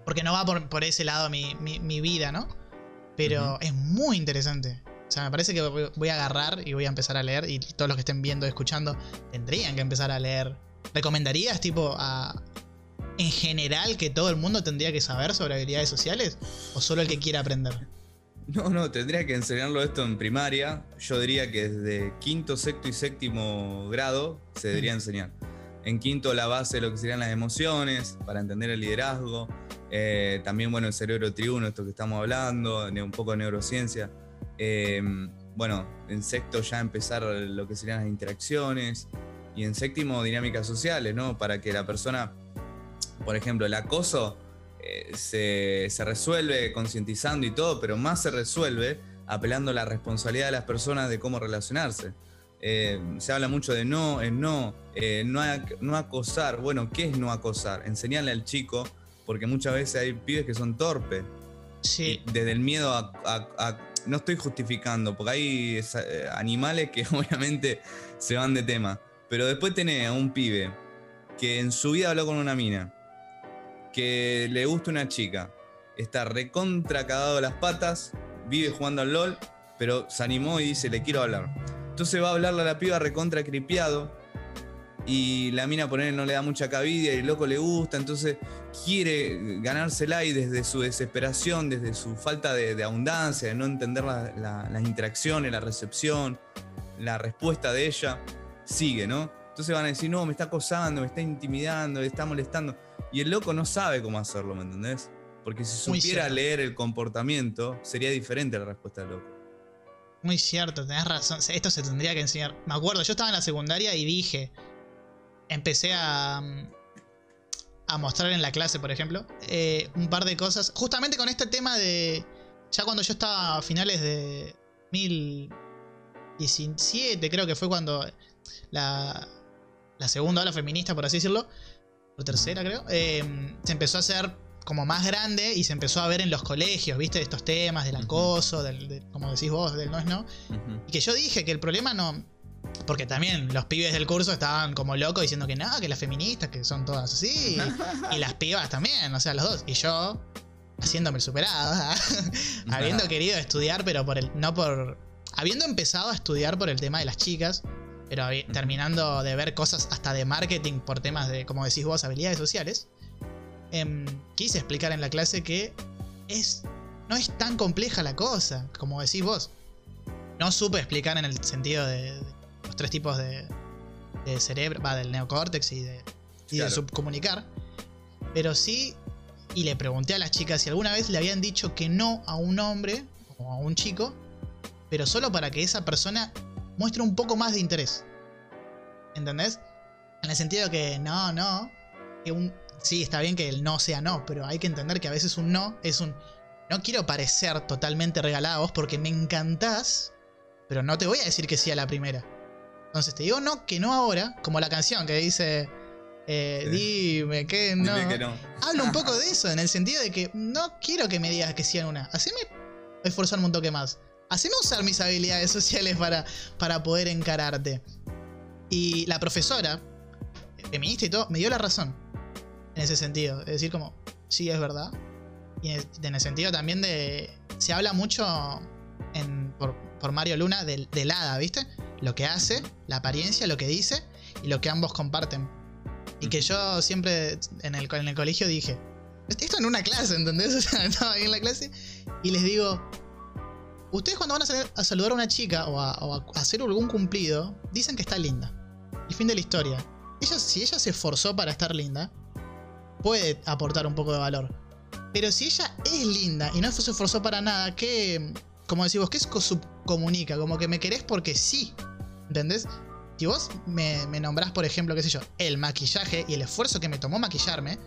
Speaker 1: Porque no va por, ese lado mi, vida, ¿no? Pero es muy interesante. O sea, me parece que voy a agarrar y voy a empezar a leer. Y todos los que estén viendo y escuchando tendrían que empezar a leer. ¿Recomendarías, tipo, a, en general que todo el mundo tendría que saber sobre habilidades sociales? ¿O solo el que quiera aprender?
Speaker 2: No, no, tendría que enseñarlo esto en primaria. Yo diría que desde quinto, sexto y séptimo grado se debería mm. enseñar. En quinto, la base de lo que serían las emociones, para entender el liderazgo. Eh, también, bueno, el cerebro triuno, esto que estamos hablando, un poco de neurociencia. Em, bueno, en sexto ya empezar lo que serían las interacciones y en séptimo dinámicas sociales, ¿no? Para que la persona, por ejemplo, el acoso eh, se, resuelve concientizando y todo, pero más se resuelve apelando a la responsabilidad de las personas de cómo relacionarse. Eh, se habla mucho de no, es no, eh, no, no, acosar. Bueno, ¿qué es no acosar? Enseñarle al chico, porque muchas veces hay pibes que son torpes. Sí. desde el miedo a no estoy justificando, porque hay eh, animales que obviamente se van de tema. Pero después tenés a un pibe que en su vida habló con una mina, que le gusta una chica, está recontra cagado las patas, vive jugando al LOL, pero se animó y dice, le quiero hablar. Entonces va a hablarle a la piba recontra cripiado, y la mina por él no le da mucha cabida y el loco le gusta, entonces quiere ganársela y desde su desesperación, desde su falta de, abundancia, de no entender las interacciones, la recepción, la respuesta de ella, sigue, ¿no? Entonces van a decir, no, me está acosando, me está intimidando, me está molestando. Y el loco no sabe cómo hacerlo, ¿me entendés? Porque si supiera leer el comportamiento, sería diferente la respuesta del loco.
Speaker 1: Muy cierto, tenés razón. Esto se tendría que enseñar. Me acuerdo, yo estaba en la secundaria y dije, empecé a, a mostrar en la clase, por ejemplo, eh, un par de cosas. Justamente con este tema de. Ya cuando yo estaba a finales de 2017, creo que fue cuando la, la segunda ola feminista, por así decirlo, o tercera, creo, eh, se empezó a hacer como más grande y se empezó a ver en los colegios, ¿viste? Estos temas del acoso, del, como decís vos, del no es no. Y que yo dije que el problema no, porque también los pibes del curso estaban como locos diciendo que no, que las feministas, que son todas así. y las pibas también, o sea, los dos. Y yo, haciéndome el superado, habiendo querido estudiar, pero por el. No por. Habiendo empezado a estudiar por el tema de las chicas, pero terminando de ver cosas hasta de marketing por temas de, como decís vos, habilidades sociales. Em, quise explicar en la clase que es. No es tan compleja la cosa, como decís vos. No supe explicar en el sentido de los tres tipos de, cerebro, va, del neocórtex y de, y de subcomunicar. Pero sí, y le pregunté a las chicas si alguna vez le habían dicho que no a un hombre o a un chico pero solo para que esa persona muestre un poco más de interés. ¿Entendés? En el sentido que no, no, que un sí, está bien que el no sea no, pero hay que entender que a veces un no es un no quiero parecer totalmente regalado a vos porque me encantás, pero no te voy a decir que sí a la primera. Entonces te digo no, que no ahora, como la canción que dice eh, dime que no.
Speaker 2: Dime que no.
Speaker 1: Hablo un poco de eso, en el sentido de que no quiero que me digas que sí en una. Haceme esforzarme un toque más. Haceme usar mis habilidades sociales para, para poder encararte. Y la profesora, feminista y todo, me dio la razón. En ese sentido. Es decir, como, sí, es verdad. Y en el sentido también de. Se habla mucho en, por, Mario Luna del, del hada, ¿viste? Lo que hace, la apariencia, lo que dice y lo que ambos comparten. Y que yo siempre en el, en el colegio dije, esto en una clase, ¿entendés? O sea, estaba ahí en la clase y les digo, ustedes cuando van a, a saludar a una chica o a, hacer algún cumplido, dicen que está linda. Y fin de la historia. Ella, si ella se esforzó para estar linda, puede aportar un poco de valor. Pero si ella es linda y no se esforzó para nada, ¿qué, como decís vos, qué subcomunica? Como que me querés porque sí, ¿entendés? si vos me, me, nombrás, por ejemplo, qué sé yo, el maquillaje y el esfuerzo que me tomó maquillarme,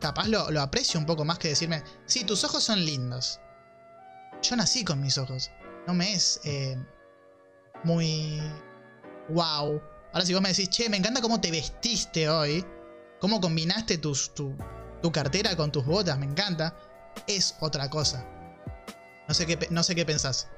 Speaker 1: capaz lo, aprecio un poco más que decirme, sí, tus ojos son lindos. Yo nací con mis ojos. No me es eh, muy wow. Ahora si vos me decís, che, me encanta cómo te vestiste hoy, cómo combinaste tus, tu, tu cartera con tus botas, me encanta, es otra cosa. No sé qué, no sé qué pensás.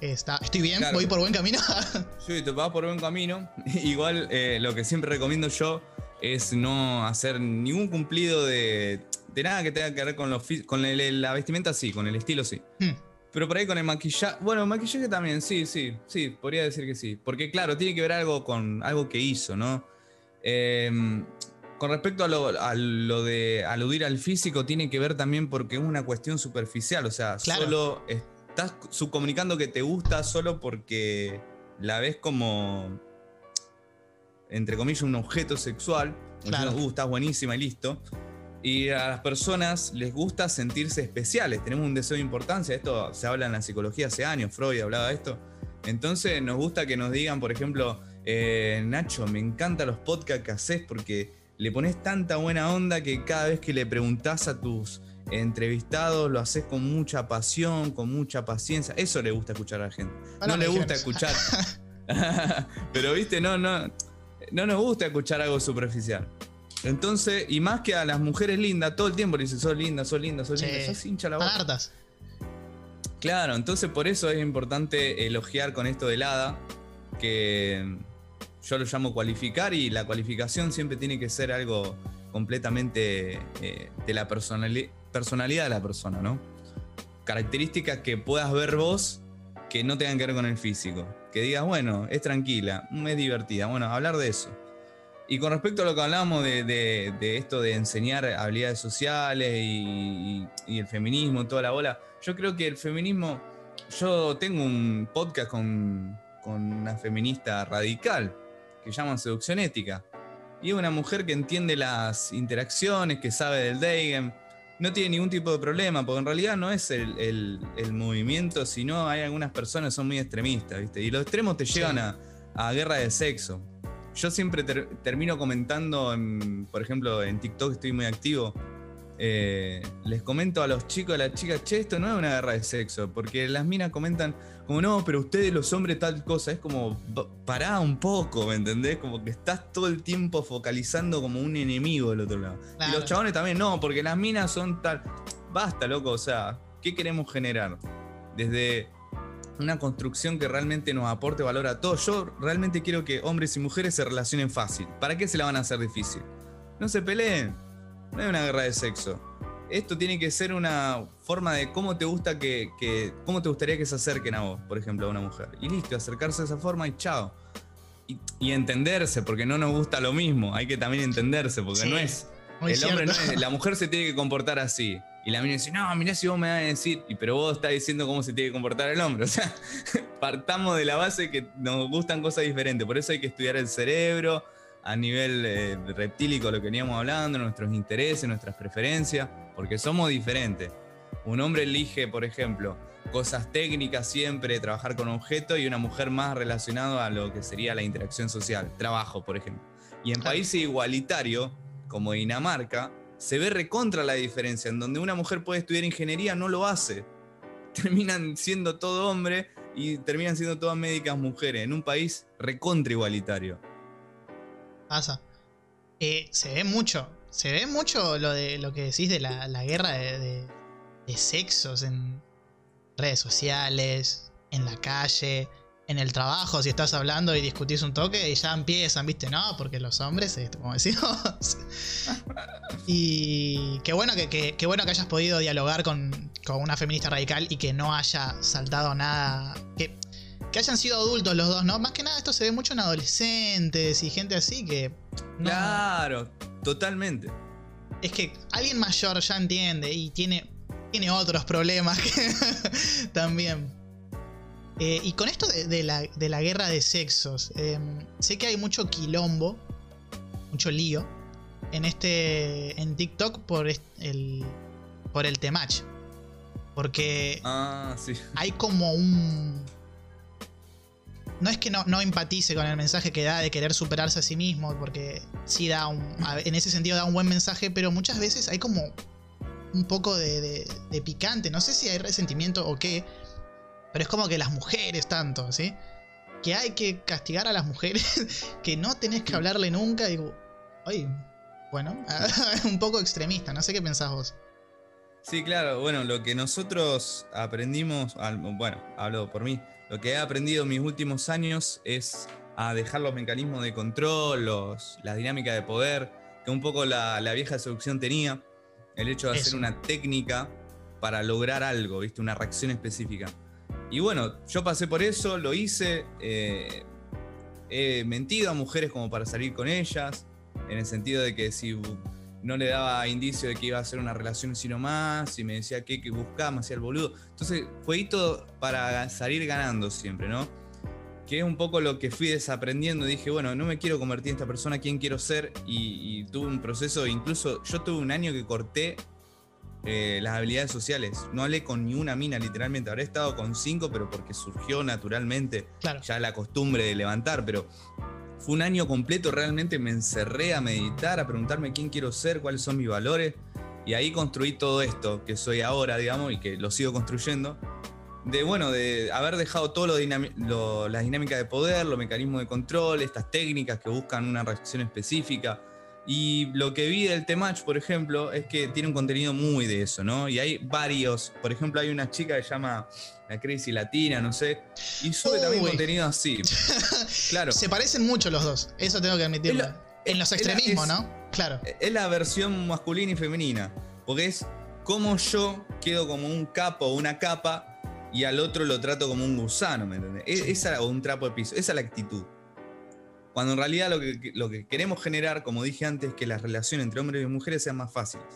Speaker 1: Está, estoy bien, voy por buen camino.
Speaker 2: sí, te vas por buen camino. Igual eh, lo que siempre recomiendo yo es no hacer ningún cumplido de, de nada que tenga que ver con, los, con la vestimenta, sí, con el estilo, sí. Hmm. Pero por ahí con el maquillaje. Bueno, el maquillaje también, sí, sí, sí, podría decir que sí. Porque claro, tiene que ver algo con algo que hizo, ¿no? Em, con respecto a lo, a lo, de aludir al físico, tiene que ver también porque es una cuestión superficial. O sea, solo estás subcomunicando que te gusta solo porque la ves como, entre comillas, un objeto sexual. Claro. Uh, estás buenísima y listo. Y a las personas les gusta sentirse especiales. Tenemos un deseo de importancia. Esto se habla en la psicología hace años. Freud hablaba de esto. Entonces nos gusta que nos digan, por ejemplo, eh, Nacho, me encantan los podcasts que haces porque le pones tanta buena onda que cada vez que le preguntas a tus entrevistados, lo haces con mucha pasión, con mucha paciencia. Eso le gusta escuchar a la gente. no le gusta escuchar. Pero viste, no, no, no nos gusta escuchar algo superficial. Entonces, y más que a las mujeres lindas, todo el tiempo le dicen, sos linda, sos linda, sos linda, sos hincha la boca. Claro, entonces por eso es importante elogiar con esto del hada, que yo lo llamo cualificar y la cualificación siempre tiene que ser algo completamente eh, de la personalidad personalidad de la persona, ¿no? Características que puedas ver vos que no tengan que ver con el físico. Que digas, bueno, es tranquila, es divertida. Bueno, hablar de eso. Y con respecto a lo que hablábamos de, esto de enseñar habilidades sociales y, el feminismo, toda la bola, yo creo que el feminismo, yo tengo un podcast con, una feminista radical que se llama Seducción Ética. Y es una mujer que entiende las interacciones, que sabe del Deigen, no tiene ningún tipo de problema, porque en realidad no es el, movimiento, sino hay algunas personas que son muy extremistas, ¿viste? Y los extremos te llevan a, guerra de sexo. Yo siempre termino comentando, por ejemplo, en TikTok estoy muy activo, eh, les comento a los chicos, a las chicas, che, esto no es una guerra de sexo, porque las minas comentan como, no, pero ustedes los hombres tal cosa, es como, pará un poco, ¿me entendés? Como que estás todo el tiempo focalizando como un enemigo del otro lado. Y los chabones también, no, porque las minas son tal... Basta, loco, o sea, ¿qué queremos generar? Desde una construcción que realmente nos aporte valor a todos. Yo realmente quiero que hombres y mujeres se relacionen fácil. ¿Para qué se la van a hacer difícil? No se peleen no es una guerra de sexo. Esto tiene que ser una forma de cómo te gusta que, cómo te gustaría que se acerquen a vos, por ejemplo, a una mujer. Y listo, acercarse de esa forma y chao. Y, entenderse, porque no nos gusta lo mismo. Hay que también entenderse, porque no es. El hombre no es, la mujer se tiene que comportar así. Y la mina dice, no, mirá si vos me vas a decir, y pero vos estás diciendo cómo se tiene que comportar el hombre. O sea, partamos de la base que nos gustan cosas diferentes. Por eso hay que estudiar el cerebro, a nivel eh, reptílico lo que veníamos hablando, nuestros intereses, nuestras preferencias, porque somos diferentes. Un hombre elige, por ejemplo, cosas técnicas siempre, trabajar con objetos, y una mujer más relacionada a lo que sería la interacción social, trabajo, por ejemplo. Y en países igualitarios, como Dinamarca, se ve recontra la diferencia, en donde una mujer puede estudiar ingeniería, no lo hace. Terminan siendo todo hombre y terminan siendo todas médicas mujeres, en un país recontra igualitario.
Speaker 1: Pasa. Eh, se ve mucho, se ve mucho lo de lo que decís de la, guerra de, sexos en redes sociales, en la calle, en el trabajo, si estás hablando y discutís un toque, y ya empiezan, ¿viste? No, porque los hombres, esto, como decimos. y qué bueno que, bueno que hayas podido dialogar con, con, una feminista radical y que no haya saltado nada. Que, que hayan sido adultos los dos, ¿no? Más que nada esto se ve mucho en adolescentes y gente así que.
Speaker 2: Claro, totalmente.
Speaker 1: Es que alguien mayor ya entiende y tiene, tiene otros problemas también. Eh, y con esto de, la, guerra de sexos, em, sé que hay mucho quilombo, mucho lío en este en TikTok por el por el temach. Porque
Speaker 2: ah, sí.
Speaker 1: hay como un no es que no, no, empatice con el mensaje que da de querer superarse a sí mismo, porque sí da un. En ese sentido da un buen mensaje, pero muchas veces hay como un poco de, de, picante. No sé si hay resentimiento o qué, pero es como que las mujeres tanto, ¿sí? Que hay que castigar a las mujeres, que no tenés que hablarle nunca. Digo, oye, bueno, un poco extremista, no sé qué pensás vos.
Speaker 2: Sí, claro, bueno, lo que nosotros aprendimos, bueno, hablo por mí, lo que he aprendido en mis últimos años es a dejar los mecanismos de control, los, la dinámica de poder, que un poco la, vieja seducción tenía, el hecho de hacer una técnica para lograr algo, ¿viste? una reacción específica. Y bueno, yo pasé por eso, lo hice, eh, he mentido a mujeres como para salir con ellas, en el sentido de que si no le daba indicio de que iba a ser una relación sino más, y me decía que, que buscaba, me hacía el boludo. Entonces, todo para salir ganando siempre, ¿no? Que es un poco lo que fui desaprendiendo. Dije, bueno, no me quiero convertir en esta persona, quién quiero ser. Y, tuve un proceso, incluso yo tuve un año que corté eh, las habilidades sociales. No hablé con ni una mina, literalmente. Habré estado con cinco, pero porque surgió naturalmente ya la costumbre de levantar. Pero fue un año completo, realmente me encerré a meditar, a preguntarme quién quiero ser, cuáles son mis valores. Y ahí construí todo esto que soy ahora, digamos, y que lo sigo construyendo. De, bueno, de haber dejado todo lo, las dinámicas de poder, los mecanismos de control, estas técnicas que buscan una reacción específica, y lo que vi del Temach, por ejemplo, es que tiene un contenido muy de eso, ¿no? Y hay varios, por ejemplo, hay una chica que se llama La Crazy Latina, no sé, y sube también contenido así.
Speaker 1: claro. Se parecen mucho los dos, eso tengo que admitirlo. en los extremismos, ¿no? Claro.
Speaker 2: Es la versión masculina y femenina, porque es como yo quedo como un capo o una capa y al otro lo trato como un gusano, ¿me entiendes? E-, esa, o un trapo de piso, esa es la actitud. Cuando en realidad lo que, lo que queremos generar, como dije antes, es que las relaciones entre hombres y mujeres sean más fáciles.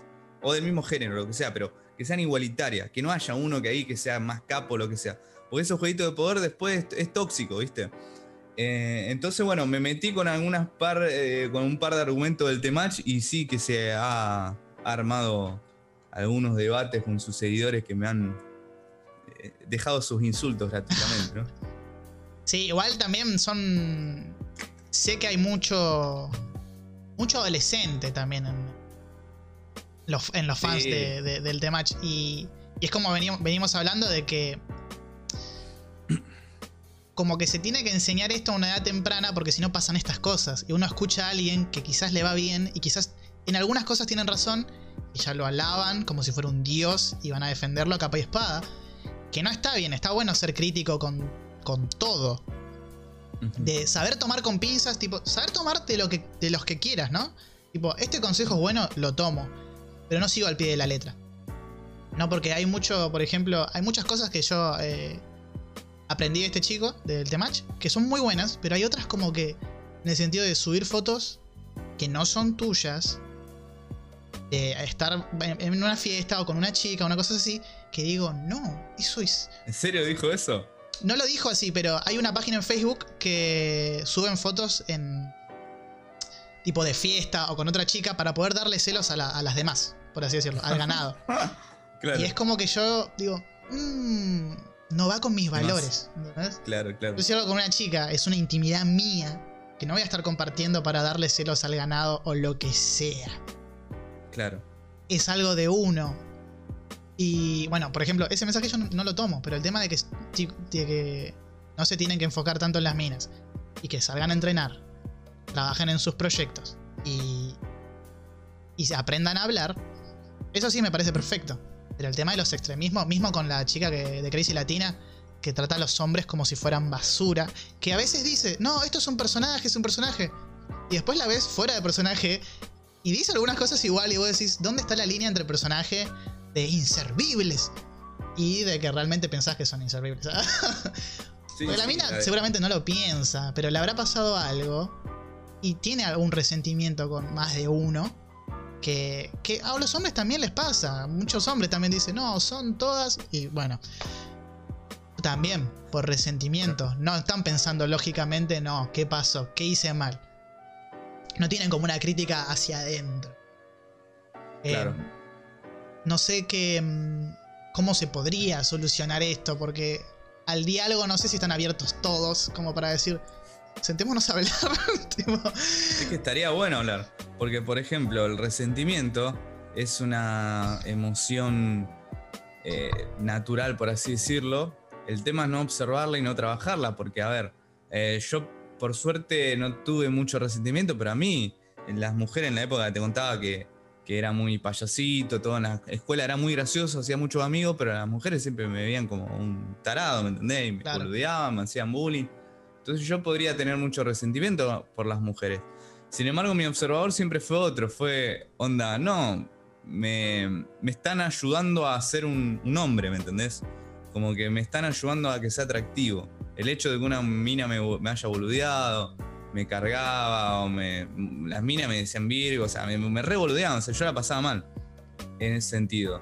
Speaker 2: O del mismo género, lo que sea, pero que sean igualitarias. Que no haya uno que ahí que sea más capo, lo que sea. Porque ese jueguito de poder después es, tóxico, ¿viste? Eh, entonces, bueno, me metí con algunas par, eh, con un par de argumentos del Temach y sí que se ha, armado algunos debates con sus seguidores que me han eh, dejado sus insultos gratuitamente.
Speaker 1: Sí, igual también son sé que hay mucho. mucho adolescente también en los, en los fans del Temach. Y, y es como venimos, venimos hablando de que. Como que se tiene que enseñar esto a una edad temprana porque si no pasan estas cosas. Y uno escucha a alguien que quizás le va bien y quizás en algunas cosas tienen razón y ya lo alaban como si fuera un dios y van a defenderlo a capa y espada. Que no está bien, está bueno ser crítico con, con todo de saber tomar con pinzas, tipo, saber tomarte lo que, de los que quieras, ¿no? Tipo, este consejo es bueno, lo tomo, pero no sigo al pie de la letra. No, porque hay mucho, por ejemplo, hay muchas cosas que yo eh, aprendí de este chico, del Temach, que son muy buenas, pero hay otras como que, en el sentido de subir fotos que no son tuyas, de estar en una fiesta o con una chica, una cosa así, que digo, no, eso es...
Speaker 2: ¿En serio dijo eso?
Speaker 1: No lo dijo así, pero hay una página en Facebook que suben fotos en tipo de fiesta o con otra chica para poder darle celos a, las demás, por así decirlo, al ganado. Y es como que yo digo, mm, no va con mis valores. ¿entendés?
Speaker 2: Claro, claro.
Speaker 1: Yo si algo con una chica es una intimidad mía que no voy a estar compartiendo para darle celos al ganado o lo que sea.
Speaker 2: Claro.
Speaker 1: Es algo de uno. Y bueno, por ejemplo, ese mensaje yo no, lo tomo, pero el tema de que, no se tienen que enfocar tanto en las minas y que salgan a entrenar, trabajen en sus proyectos y, y aprendan a hablar, eso sí me parece perfecto. Pero el tema de los extremismos, mismo con la chica que, de Crazy Latina, que trata a los hombres como si fueran basura, que a veces dice, no, esto es un personaje, es un personaje. Y después la ves fuera de personaje y dice algunas cosas igual y vos decís, ¿dónde está la línea entre personaje de inservibles y de que realmente pensás que son inservibles?
Speaker 2: Sí,
Speaker 1: Porque la mina seguramente no lo piensa, pero le habrá pasado algo y tiene algún resentimiento con más de uno. Que, que a los hombres también les pasa. Muchos hombres también dicen, no, son todas. Y bueno, también por resentimiento. No están pensando lógicamente, no, ¿qué pasó? ¿Qué hice mal? No tienen como una crítica hacia adentro. Eh,
Speaker 2: Claro.
Speaker 1: no sé qué. mm, cómo se podría solucionar esto, porque al diálogo no sé si están abiertos todos, como para decir, sentémonos a hablar. tipo,
Speaker 2: Es que estaría bueno hablar. Porque, por ejemplo, el resentimiento es una emoción eh, natural, por así decirlo. El tema es no observarla y no trabajarla. Porque, a ver, eh, yo por suerte no tuve mucho resentimiento, pero a mí, las mujeres en la época te contaba que, que era muy payasito, todo en la escuela era muy gracioso, hacía muchos amigos, pero las mujeres siempre me veían como un tarado, ¿me entendés? Y me
Speaker 1: Claro.
Speaker 2: boludeaban, me hacían bullying. Entonces yo podría tener mucho resentimiento por las mujeres. Sin embargo, mi observador siempre fue otro, fue onda, no, me, me están ayudando a ser un, un hombre, ¿me entendés? Como que me están ayudando a que sea atractivo. El hecho de que una mina me, haya boludeado, me cargaba, o me, las minas me decían virgo, o sea, me, me o sea, yo la pasaba mal en ese sentido.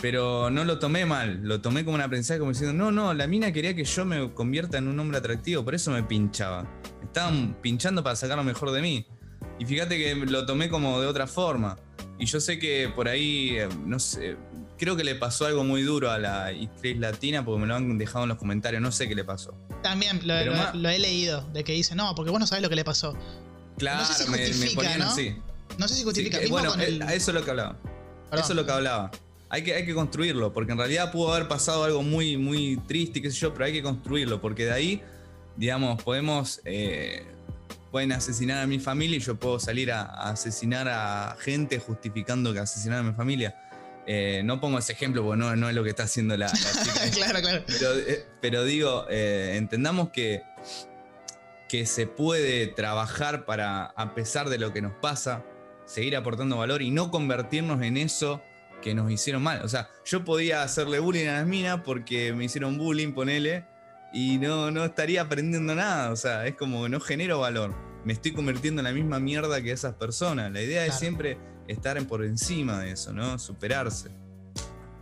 Speaker 2: Pero no lo tomé mal, lo tomé como un aprendizaje, como diciendo, no, no, la mina quería que yo me convierta en un hombre atractivo, por eso me pinchaba. Estaban pinchando para sacar lo mejor de mí. Y fíjate que lo tomé como de otra forma. Y yo sé que por ahí, eh, no sé, creo que le pasó algo muy duro a la actriz latina porque me lo han dejado en los comentarios, no sé qué le pasó.
Speaker 1: también lo, he leído, de que dice, no, porque vos no sabés lo que le pasó.
Speaker 2: Claro,
Speaker 1: sé si
Speaker 2: me, ponían
Speaker 1: ¿no?
Speaker 2: así.
Speaker 1: No sé si
Speaker 2: Sí,
Speaker 1: justifica.
Speaker 2: que-
Speaker 1: mismo
Speaker 2: bueno,
Speaker 1: con el-
Speaker 2: eh, a eso es lo que hablaba.
Speaker 1: Perdón.
Speaker 2: Eso es lo que hablaba. Hay que, hay que construirlo, porque en realidad pudo haber pasado algo muy, muy triste, qué sé yo, pero hay que construirlo, porque de ahí, digamos, podemos. eh, pueden asesinar a mi familia y yo puedo salir a, a asesinar a gente justificando que asesinar a mi familia. Eh, no pongo ese ejemplo porque no, no es lo que está haciendo la, la chica.
Speaker 1: claro, claro.
Speaker 2: Pero, eh, pero digo, eh, entendamos que, que se puede trabajar para, a pesar de lo que nos pasa, seguir aportando valor y no convertirnos en eso que nos hicieron mal. O sea, yo podía hacerle bullying a las minas porque me hicieron bullying, ponele, y no, no estaría aprendiendo nada. O sea, es como que no genero valor. Me estoy convirtiendo en la misma mierda que esas personas. La idea es siempre estar en- por encima de eso, ¿no? Superarse.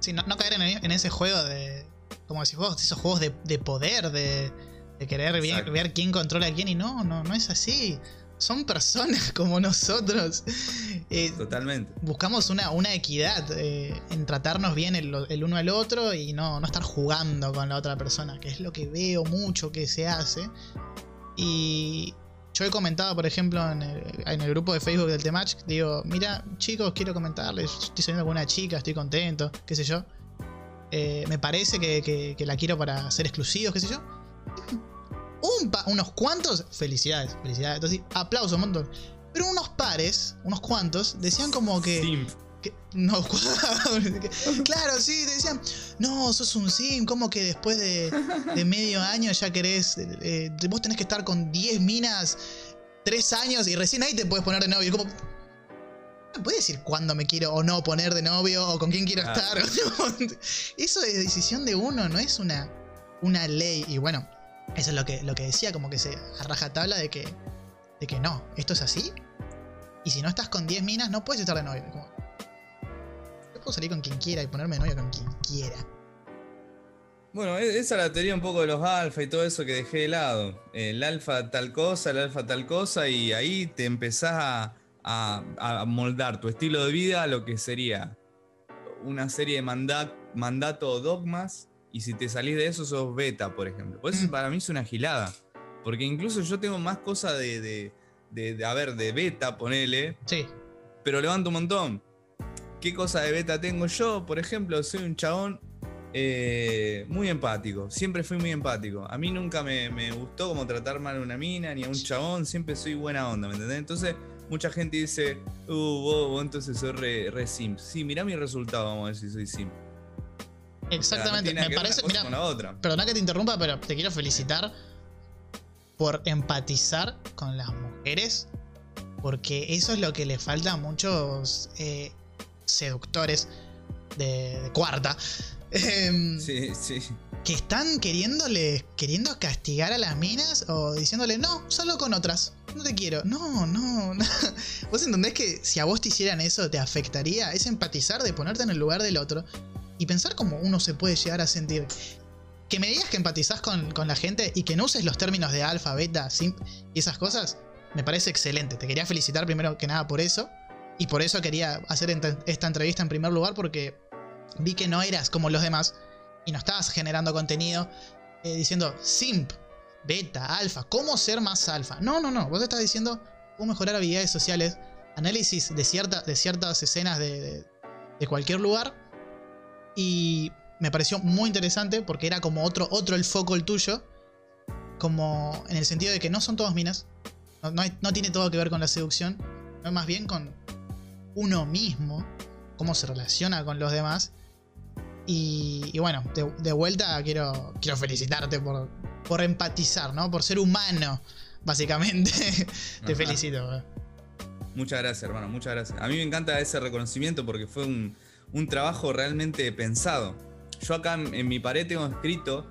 Speaker 1: Sí, no, no caer en, en ese juego de. Como decís vos, esos juegos de, de poder, de, de querer ver quién controla a quién y no, no, no es así. Son personas como nosotros. Eh,
Speaker 2: Totalmente.
Speaker 1: buscamos una, una equidad eh, en tratarnos bien el, el uno al otro y no, no estar jugando con la otra persona, que es lo que veo mucho que se hace. Y yo he comentado, por ejemplo, en el, grupo de Facebook del Temach, digo, mira, chicos, quiero comentarles, estoy saliendo con una chica, estoy contento, qué sé yo. Eh, me parece que, la quiero para ser exclusivos, qué sé yo. Un unos cuantos, felicidades, felicidades. Entonces, aplausos, un montón. Pero unos pares, unos cuantos, decían como que.
Speaker 2: Simp.
Speaker 1: Que- no, claro, sí, decían, no, sos un sim, como que después de, de medio año ya querés, eh, vos tenés que estar con 10 minas, 3 años y recién ahí te puedes poner de novio. Como, ¿me puedes decir cuándo me quiero o no poner de novio o con quién quiero
Speaker 2: Ah.
Speaker 1: estar? Eso es decisión de uno, no es una, una ley. Y bueno, eso es lo que, lo que decía, como que se a rajatabla de que, de que no, esto es así. Y si no estás con 10 minas, no puedes estar de novio. Como, puedo salir con quien quiera y ponerme de novio con quien quiera.
Speaker 2: Bueno, e- esa es la teoría un poco de los alfa y todo eso que dejé de lado. El alfa tal cosa, el alfa tal cosa, y ahí te empezás a, a- a moldar tu estilo de vida a lo que sería una serie de mandato o dogmas y si te salís de eso sos beta, por ejemplo. Pues eso mm. para mí es una gilada. Porque incluso yo tengo más cosas de, de, de, a ver, de beta, ponele.
Speaker 1: Sí.
Speaker 2: Pero levanto un montón. ¿Qué cosa de beta tengo yo? Por ejemplo, soy un chabón eh, muy empático. Siempre fui muy empático. A mí nunca me, me, gustó como tratar mal a una mina ni a un chabón. Siempre soy buena onda, ¿me entendés? Entonces, mucha gente dice, uh, vos, entonces soy re, re simp. Sí, mirá mi resultado, vamos a ver si soy simp.
Speaker 1: Exactamente, me parece. Mira, perdona que te interrumpa, pero te quiero felicitar por empatizar con las mujeres. Porque eso es lo que le falta a muchos eh, seductores de, cuarta.
Speaker 2: Em, sí, sí.
Speaker 1: Que están queriéndole, queriendo castigar a las minas o diciéndole, no, solo con otras. No te quiero. No, no, no. ¿Vos entendés que si a vos te hicieran eso te afectaría? Es empatizar de ponerte en el lugar del otro y pensar cómo uno se puede llegar a sentir. Que me digas que empatizás con, la gente y que no uses los términos de alfa, beta, simp y esas cosas, me parece excelente. Te quería felicitar primero que nada por eso. Y por eso quería hacer esta entrevista en primer lugar porque vi que no eras como los demás y no estabas generando contenido eh, diciendo simp, beta, alfa, cómo ser más alfa. No, no, no. Vos estás diciendo cómo mejorar habilidades sociales, análisis de, cierta, de ciertas escenas de, de cualquier lugar y me pareció muy interesante porque era como otro, otro el foco el tuyo. Como en el sentido de que no son todas minas. No, tiene todo que ver con la seducción. No más bien con uno mismo. Cómo se relaciona con los demás. Y, bueno, de, vuelta quiero, quiero felicitarte por, por empatizar, ¿no? Por ser humano, básicamente. Te felicito.
Speaker 2: Muchas gracias, hermano. Muchas gracias. A mí me encanta ese reconocimiento porque fue un, un trabajo realmente pensado. Yo acá en, mi pared tengo escrito,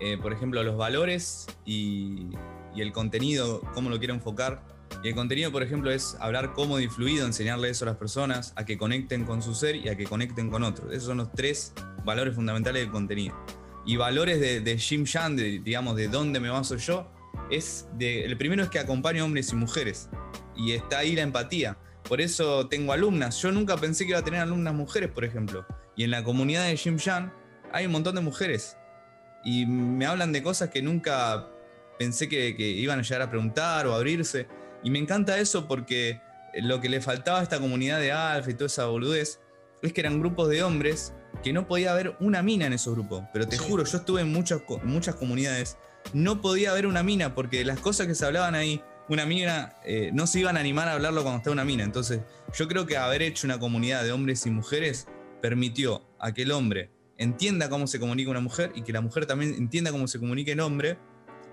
Speaker 2: eh, por ejemplo, los valores y, el contenido, cómo lo quiero enfocar. Y el contenido, por ejemplo, es hablar cómo de fluido, enseñarle eso a las personas, a que conecten con su ser y a que conecten con otros. Esos son los tres valores fundamentales del contenido. Y valores de, Jim Shan, digamos, de dónde me baso yo, es de, el primero es que acompaño hombres y mujeres. Y está ahí la empatía. Por eso tengo alumnas. Yo nunca pensé que iba a tener alumnas mujeres, por ejemplo. Y en la comunidad de Jim Jan hay un montón de mujeres. Y me hablan de cosas que nunca pensé que, iban a llegar a preguntar o abrirse. Y me encanta eso porque lo que le faltaba a esta comunidad de Alfa y toda esa boludez es que eran grupos de hombres que no podía haber una mina en esos grupos. Pero te juro, yo estuve en muchas, muchas comunidades, no podía haber una mina porque las cosas que se hablaban ahí una mina, eh, no se iban a animar a hablarlo cuando estaba una mina. Entonces, yo creo que haber hecho una comunidad de hombres y mujeres permitió a que el hombre entienda cómo se comunica una mujer y que la mujer también entienda cómo se comunica el hombre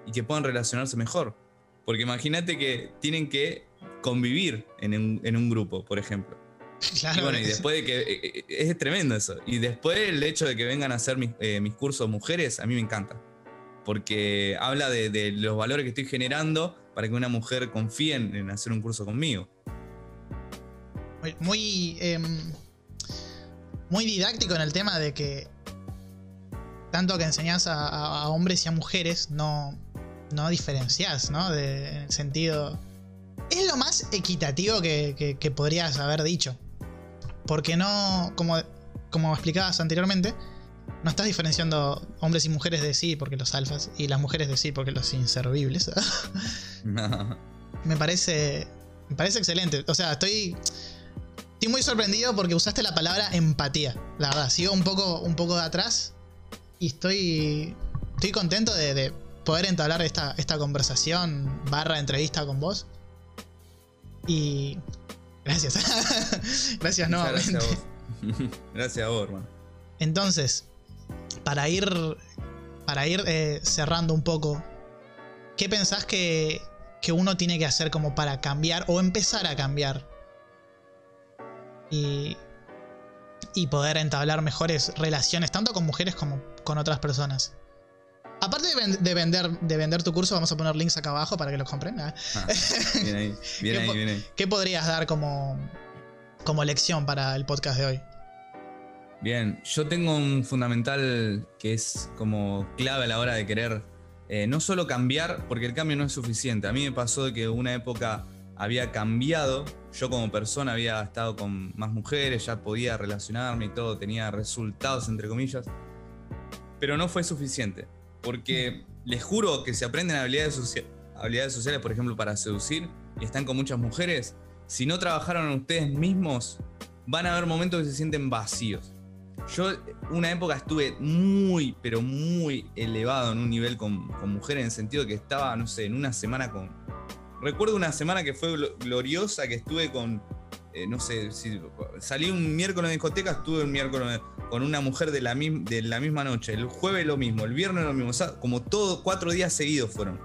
Speaker 2: y que puedan relacionarse mejor. Porque imagínate que tienen que convivir en un, grupo, por ejemplo. Claro, y bueno, y después de que. Eh, eh, es tremendo eso. Y después el hecho de que vengan a hacer mis, mis cursos mujeres, a mí me encanta. Porque habla de, de, los valores que estoy generando para que una mujer confíe en, hacer un curso conmigo.
Speaker 1: Muy, em, muy, didáctico en el tema de que tanto que enseñas a, hombres y a mujeres no, no diferencias, ¿no? De, en el sentido... Es lo más equitativo que, que, podrías haber dicho. Porque no, como, como explicabas anteriormente, no estás diferenciando hombres y mujeres de sí porque los alfas y las mujeres de sí porque los inservibles. Me parece. Me parece excelente. O sea, estoy. Estoy muy sorprendido porque usaste la palabra empatía. La verdad, sigo un poco, un poco de atrás. Y estoy. Estoy contento de, poder entablar esta, esta conversación barra entrevista con vos. Y. Gracias. gracias nuevamente.
Speaker 2: Gracias a vos. gracias a vos, hermano.
Speaker 1: Entonces, para ir, para ir eh, cerrando un poco, ¿qué pensás que, que uno tiene que hacer como para cambiar o empezar a cambiar? Y, y poder entablar mejores relaciones, tanto con mujeres como con otras personas. Aparte de, vender, de vender tu curso, vamos a poner links acá abajo para que los compren. ¿eh?
Speaker 2: Ah, bien ahí, bien ahí, bien ahí.
Speaker 1: ¿Qué podrías dar como, como lección para el podcast de hoy?
Speaker 2: Bien, yo tengo un fundamental que es como clave a la hora de querer eh, no solo cambiar, porque el cambio no es suficiente. A mí me pasó de que una época había cambiado yo como persona había estado con más mujeres, ya podía relacionarme y todo, tenía resultados entre comillas, pero no fue suficiente, porque les juro que si aprenden habilidades, habilidades sociales, por ejemplo, para seducir y están con muchas mujeres, si no trabajaron ustedes mismos, van a haber momentos que se sienten vacíos. Yo una época estuve muy, pero muy elevado en un nivel con, mujeres, en el sentido que estaba, no sé, en una semana con... Recuerdo una semana que fue gloriosa, que estuve con, eh, no sé, si salí un miércoles en discoteca, estuve un miércoles con una mujer de la, de la misma noche, el jueves lo mismo, el viernes lo mismo, como todos cuatro días seguidos fueron.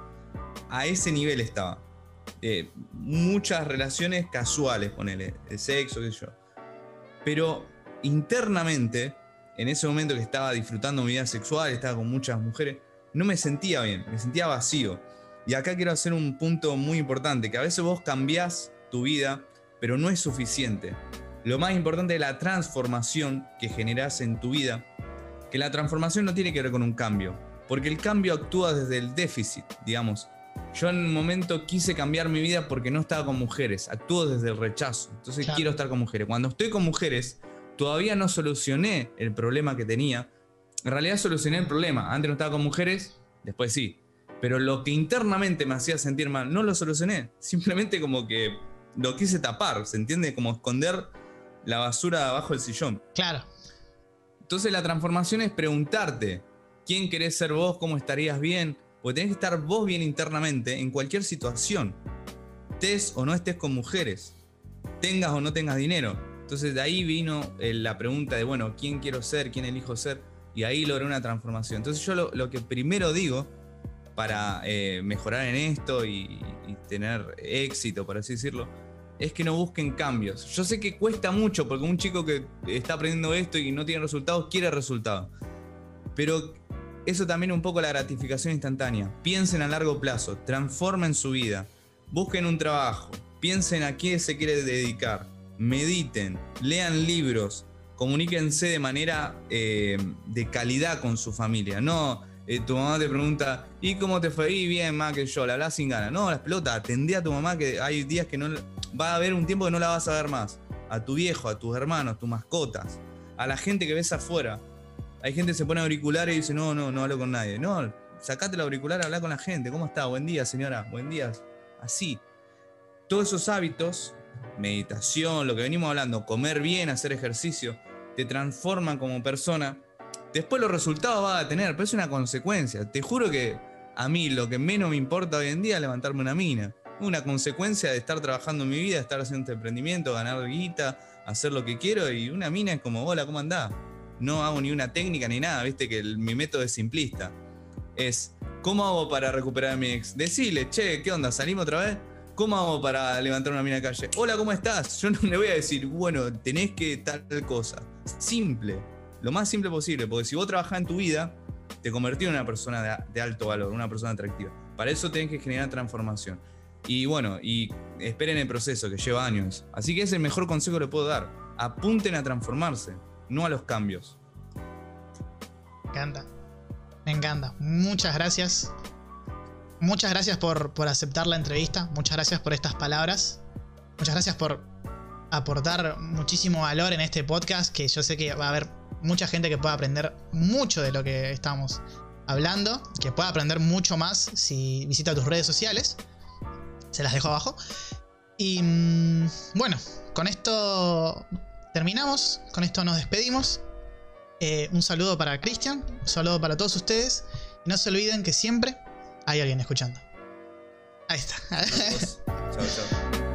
Speaker 2: A ese nivel estaba. Eh, muchas relaciones casuales, ponele, de sexo, qué sé yo. Pero internamente, en ese momento que estaba disfrutando mi vida sexual, estaba con muchas mujeres, no me sentía bien, me sentía vacío. Y acá quiero hacer un punto muy importante, que a veces vos cambiás tu vida, pero no es suficiente. Lo más importante es la transformación que generás en tu vida, que la transformación no tiene que ver con un cambio, porque el cambio actúa desde el déficit, digamos. Yo en un momento quise cambiar mi vida porque no estaba con mujeres, actúo desde el rechazo, entonces quiero estar con mujeres. Cuando estoy con mujeres, todavía no solucioné el problema que tenía. En realidad solucioné el problema. Antes no estaba con mujeres, después sí. Pero lo que internamente me hacía sentir mal, no lo solucioné. Simplemente como que lo quise tapar, ¿se entiende? Como esconder la basura abajo del sillón.
Speaker 1: Claro.
Speaker 2: Entonces la transformación es preguntarte, ¿quién querés ser vos? ¿Cómo estarías bien? Porque tenés que estar vos bien internamente en cualquier situación. Estés o no estés con mujeres. Tengas o no tengas dinero entonces de ahí vino eh, la pregunta de, bueno, ¿quién quiero ser? ¿Quién elijo ser? Y ahí logré una transformación. Entonces yo lo, que primero digo para eh, mejorar en esto y, tener éxito, por así decirlo, es que no busquen cambios. Yo sé que cuesta mucho porque un chico que está aprendiendo esto y no tiene resultados quiere resultados. Pero eso también un poco la gratificación instantánea. Piensen a largo plazo, transformen su vida, busquen un trabajo, piensen a qué se quiere dedicar mediten, lean libros, comuníquense de manera eh, de calidad con su familia. No, eh, tu mamá te pregunta, ¿y cómo te fue? Y bien, más que yo, la hablas sin ganas. No, las pelotas, atendé a tu mamá que hay días que no va a haber un tiempo que no la vas a ver más. A tu viejo, a tus hermanos, tus mascotas, a la gente que ves afuera. Hay gente que se pone auriculares y dice, no, no, no hablo con nadie. No, sacate el auricular, habla con la gente. ¿Cómo está? Buen día, señora. Buen día. Así. Todos esos hábitos meditación, lo que venimos hablando, comer bien, hacer ejercicio, te transforman como persona. Después los resultados va a tener, pero es una consecuencia. Te juro que a mí lo que menos me importa hoy en día es levantarme una mina. Una consecuencia de estar trabajando en mi vida, estar haciendo este emprendimiento, ganar guita, hacer lo que quiero y una mina es como, hola, ¿cómo andás? No hago ni una técnica ni nada, viste que mi método es simplista. Es, ¿cómo hago para recuperar a mi ex? Decirle, che, ¿qué onda? ¿Salimos otra vez? ¿Cómo hago para levantar una mina de calle? Hola, ¿cómo estás? Yo no le voy a decir, bueno, tenés que tal cosa. Simple, lo más simple posible, porque si vos trabajás en tu vida, te convertís en una persona de, alto valor, una persona atractiva. Para eso tenés que generar transformación. Y bueno, y esperen el proceso que lleva años. Así que es el mejor consejo que le puedo dar. Apunten a transformarse, no a los cambios.
Speaker 1: Me encanta. Me encanta. Muchas gracias muchas gracias por, aceptar la entrevista, muchas gracias por estas palabras, muchas gracias por aportar muchísimo valor en este podcast, que yo sé que va a haber mucha gente que pueda aprender mucho de lo que estamos hablando, que pueda aprender mucho más si visita tus redes sociales, se las dejo abajo. Y mm, bueno, con esto terminamos, con esto nos despedimos. Eh, un saludo para Cristian, un saludo para todos ustedes. Y no se olviden que siempre hay alguien escuchando. Ahí está.
Speaker 2: chao, chao.